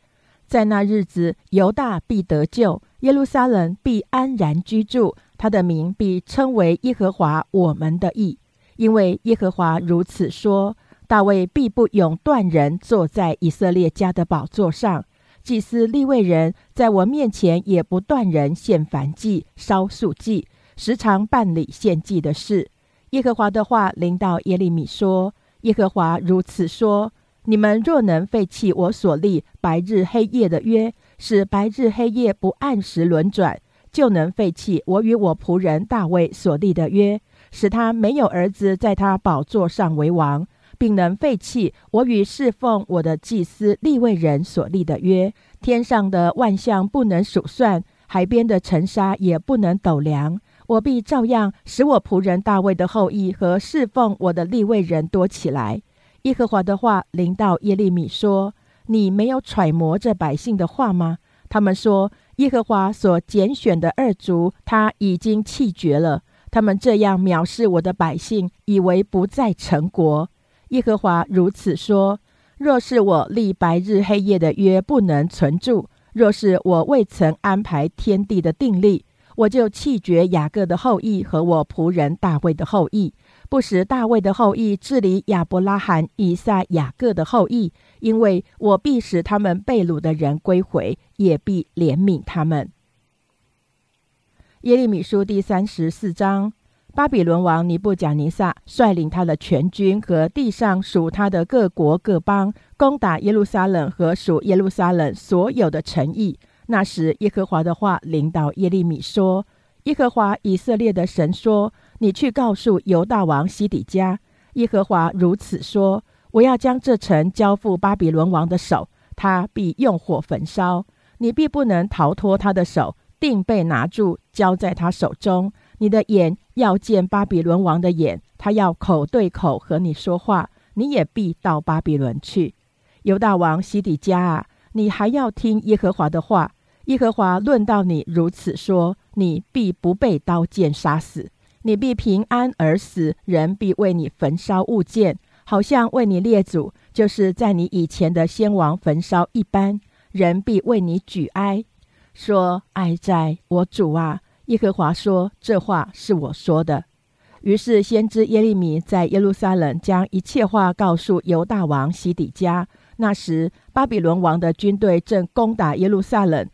在那日子，犹大必得救。”耶路撒冷必安然居住，他的名必称为耶和华我们的义，因为耶和华如此说：大卫必不永断人坐在以色列家的宝座上，祭司立位人在我面前也不断人献燔祭、烧素祭，时常办理献祭的事。耶和华的话临到耶利米说：耶和华如此说：你们若能废弃我所立白日黑夜的约。使白日黑夜不按时轮转，就能废弃我与我仆人大卫所立的约，使他没有儿子在他宝座上为王，并能废弃我与侍奉我的祭司立位人所立的约。天上的万象不能数算，海边的尘沙也不能斗量。我必照样使我仆人大卫的后裔和侍奉我的立位人多起来。耶和华的话临到耶利米说：“你没有揣摩这百姓的话吗？他们说，耶和华所拣选的二族他已经弃绝了。他们这样藐视我的百姓，以为不再成国。耶和华如此说：若是我立白日黑夜的约不能存住，若是我未曾安排天地的定力，我就弃绝雅各的后裔和我仆人大卫的后裔。”不使大卫的后裔治理亚伯拉罕、以撒、雅各的后裔，因为我必使他们被掳的人归回，也必怜悯他们。耶利米书第三十四章：巴比伦王尼布甲尼撒率领他的全军和地上属他的各国各邦，攻打耶路撒冷和属耶路撒冷所有的城邑。那时，耶和华的话领导耶利米说：“耶和华以色列的神说。”你去告诉犹大王西底家，耶和华如此说：我要将这城交付巴比伦王的手，他必用火焚烧，你必不能逃脱他的手，定被拿住，交在他手中。你的眼要见巴比伦王的眼，他要口对口和你说话，你也必到巴比伦去。犹大王西底家啊，你还要听耶和华的话。耶和华论到你如此说：你必不被刀剑杀死。你必平安而死，人必为你焚烧物件，好像为你列祖，就是在你以前的先王焚烧一般。人必为你举哀，说：“哀哉，我主啊！”耶和华说：“这话是我说的。”于是先知耶利米在耶路撒冷将一切话告诉犹大王西底家。那时，巴比伦王的军队正攻打耶路撒冷，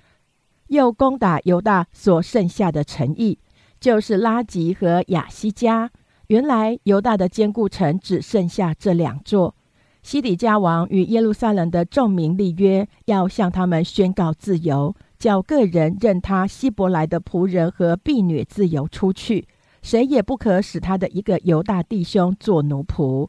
又攻打犹大所剩下的城邑。就是拉吉和亚西加。原来犹大的坚固城只剩下这两座。西底家王与耶路撒冷的众民立约，要向他们宣告自由，叫个人任他希伯来的仆人和婢女自由出去，谁也不可使他的一个犹大弟兄做奴仆。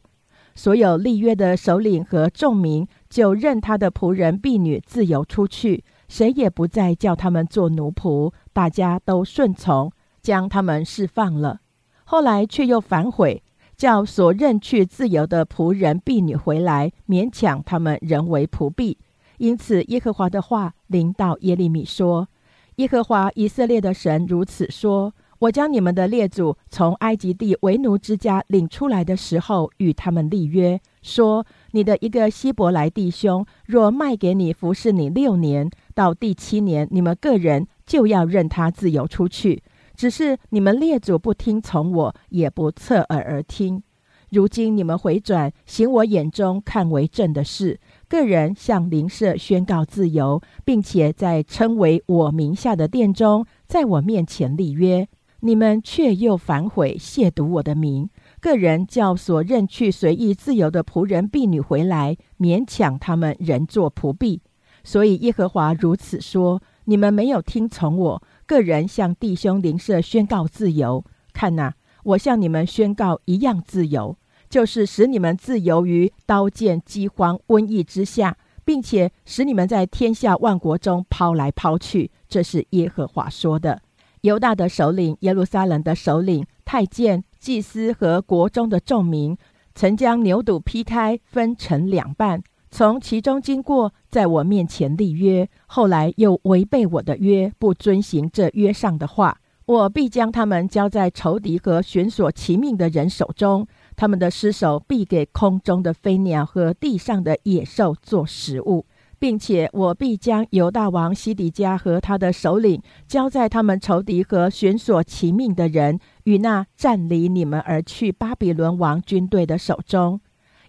所有立约的首领和众民就任他的仆人婢女自由出去，谁也不再叫他们做奴仆，大家都顺从。将他们释放了，后来却又反悔，叫所任去自由的仆人婢女回来，勉强他们人为仆婢。因此，耶和华的话临到耶利米说：“耶和华以色列的神如此说：我将你们的列祖从埃及地为奴之家领出来的时候，与他们立约，说：你的一个希伯来弟兄若卖给你服侍你六年，到第七年，你们个人就要任他自由出去。”只是你们列祖不听从我，也不侧耳而听。如今你们回转，行我眼中看为正的事，个人向邻舍宣告自由，并且在称为我名下的殿中，在我面前立约。你们却又反悔，亵渎我的名。个人叫所任去随意自由的仆人婢女回来，勉强他们人做仆婢。所以耶和华如此说：你们没有听从我。个人向弟兄邻舍宣告自由，看呐，我向你们宣告一样自由，就是使你们自由于刀剑、饥荒、瘟疫之下，并且使你们在天下万国中抛来抛去。这是耶和华说的。犹大的首领、耶路撒冷的首领、太监、祭司和国中的众民，曾将牛犊劈开，分成两半。从其中经过，在我面前立约，后来又违背我的约，不遵行这约上的话，我必将他们交在仇敌和寻索其命的人手中，他们的尸首必给空中的飞鸟和地上的野兽做食物，并且我必将犹大王西底家和他的首领交在他们仇敌和寻索其命的人与那占离你们而去巴比伦王军队的手中。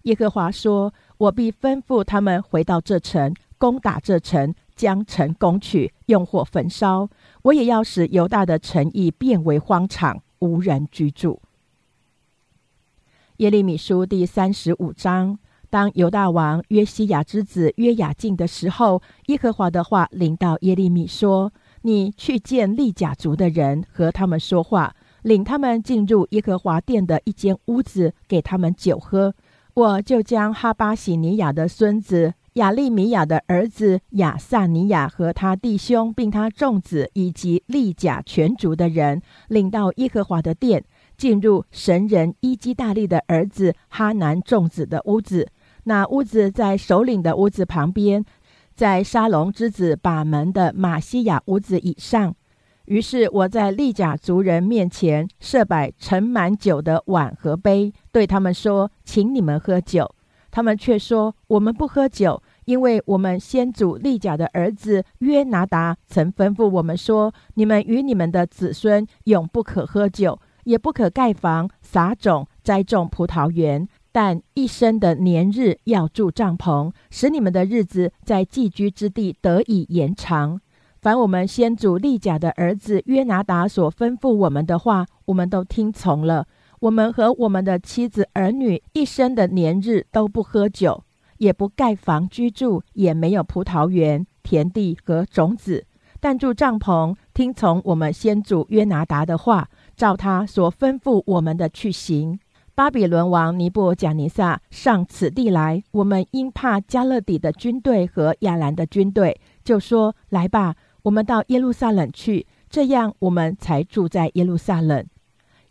耶和华说。我必吩咐他们回到这城，攻打这城，将城攻取，用火焚烧。我也要使犹大的城邑变为荒场，无人居住。耶利米书第三十五章：当犹大王约西亚之子约雅敬的时候，耶和华的话临到耶利米说：“你去见利甲族的人，和他们说话。”领他们进入耶和华殿的一间屋子，给他们酒喝。我就将哈巴喜尼亚的孙子亚利米亚的儿子亚萨尼亚和他弟兄，并他众子以及利甲全族的人，领到耶和华的殿，进入神人伊基大利的儿子哈南众子的屋子。那屋子在首领的屋子旁边，在沙龙之子把门的马西亚屋子以上。于是我在利甲族人面前设摆盛满酒的碗和杯，对他们说：“请你们喝酒。”他们却说：“我们不喝酒，因为我们先祖利甲的儿子约拿达曾吩咐我们说：你们与你们的子孙永不可喝酒，也不可盖房、撒种、栽种葡萄园，但一生的年日要住帐篷，使你们的日子在寄居之地得以延长。”凡我们先祖利甲的儿子约拿达所吩咐我们的话，我们都听从了。我们和我们的妻子儿女一生的年日都不喝酒，也不盖房居住，也没有葡萄园、田地和种子，但住帐篷，听从我们先祖约拿达的话，照他所吩咐我们的去行。巴比伦王尼布贾尼撒上此地来，我们因怕加勒底的军队和亚兰的军队，就说：“来吧。”我们到耶路撒冷去，这样我们才住在耶路撒冷。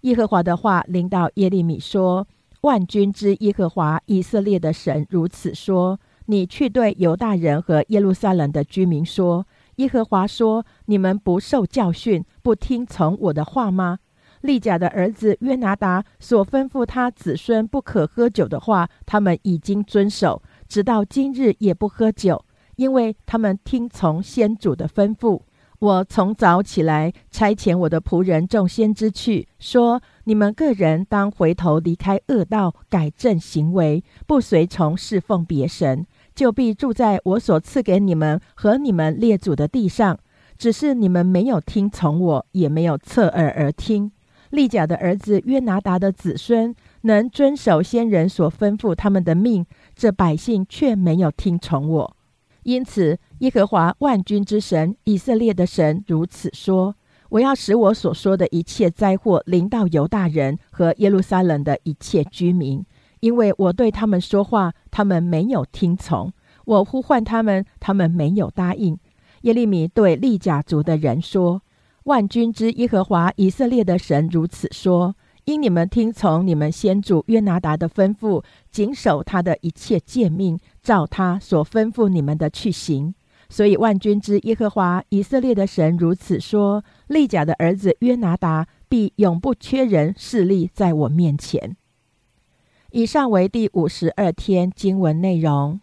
耶和华的话临到耶利米说：“万军之耶和华以色列的神如此说：你去对犹大人和耶路撒冷的居民说：耶和华说：你们不受教训，不听从我的话吗？利甲的儿子约拿达所吩咐他子孙不可喝酒的话，他们已经遵守，直到今日也不喝酒。”因为他们听从先祖的吩咐，我从早起来差遣我的仆人众先知去，说：你们个人当回头离开恶道，改正行为，不随从侍奉别神，就必住在我所赐给你们和你们列祖的地上。只是你们没有听从我，也没有侧耳而听。利甲的儿子约拿达的子孙能遵守先人所吩咐他们的命，这百姓却没有听从我。因此，耶和华万军之神以色列的神如此说：“我要使我所说的一切灾祸临到犹大人和耶路撒冷的一切居民，因为我对他们说话，他们没有听从；我呼唤他们，他们没有答应。”耶利米对利甲族的人说：“万军之耶和华以色列的神如此说。”因你们听从你们先祖约拿达的吩咐，谨守他的一切诫命，照他所吩咐你们的去行，所以万军之耶和华以色列的神如此说：利甲的儿子约拿达必永不缺人势力在我面前。以上为第五十二天经文内容。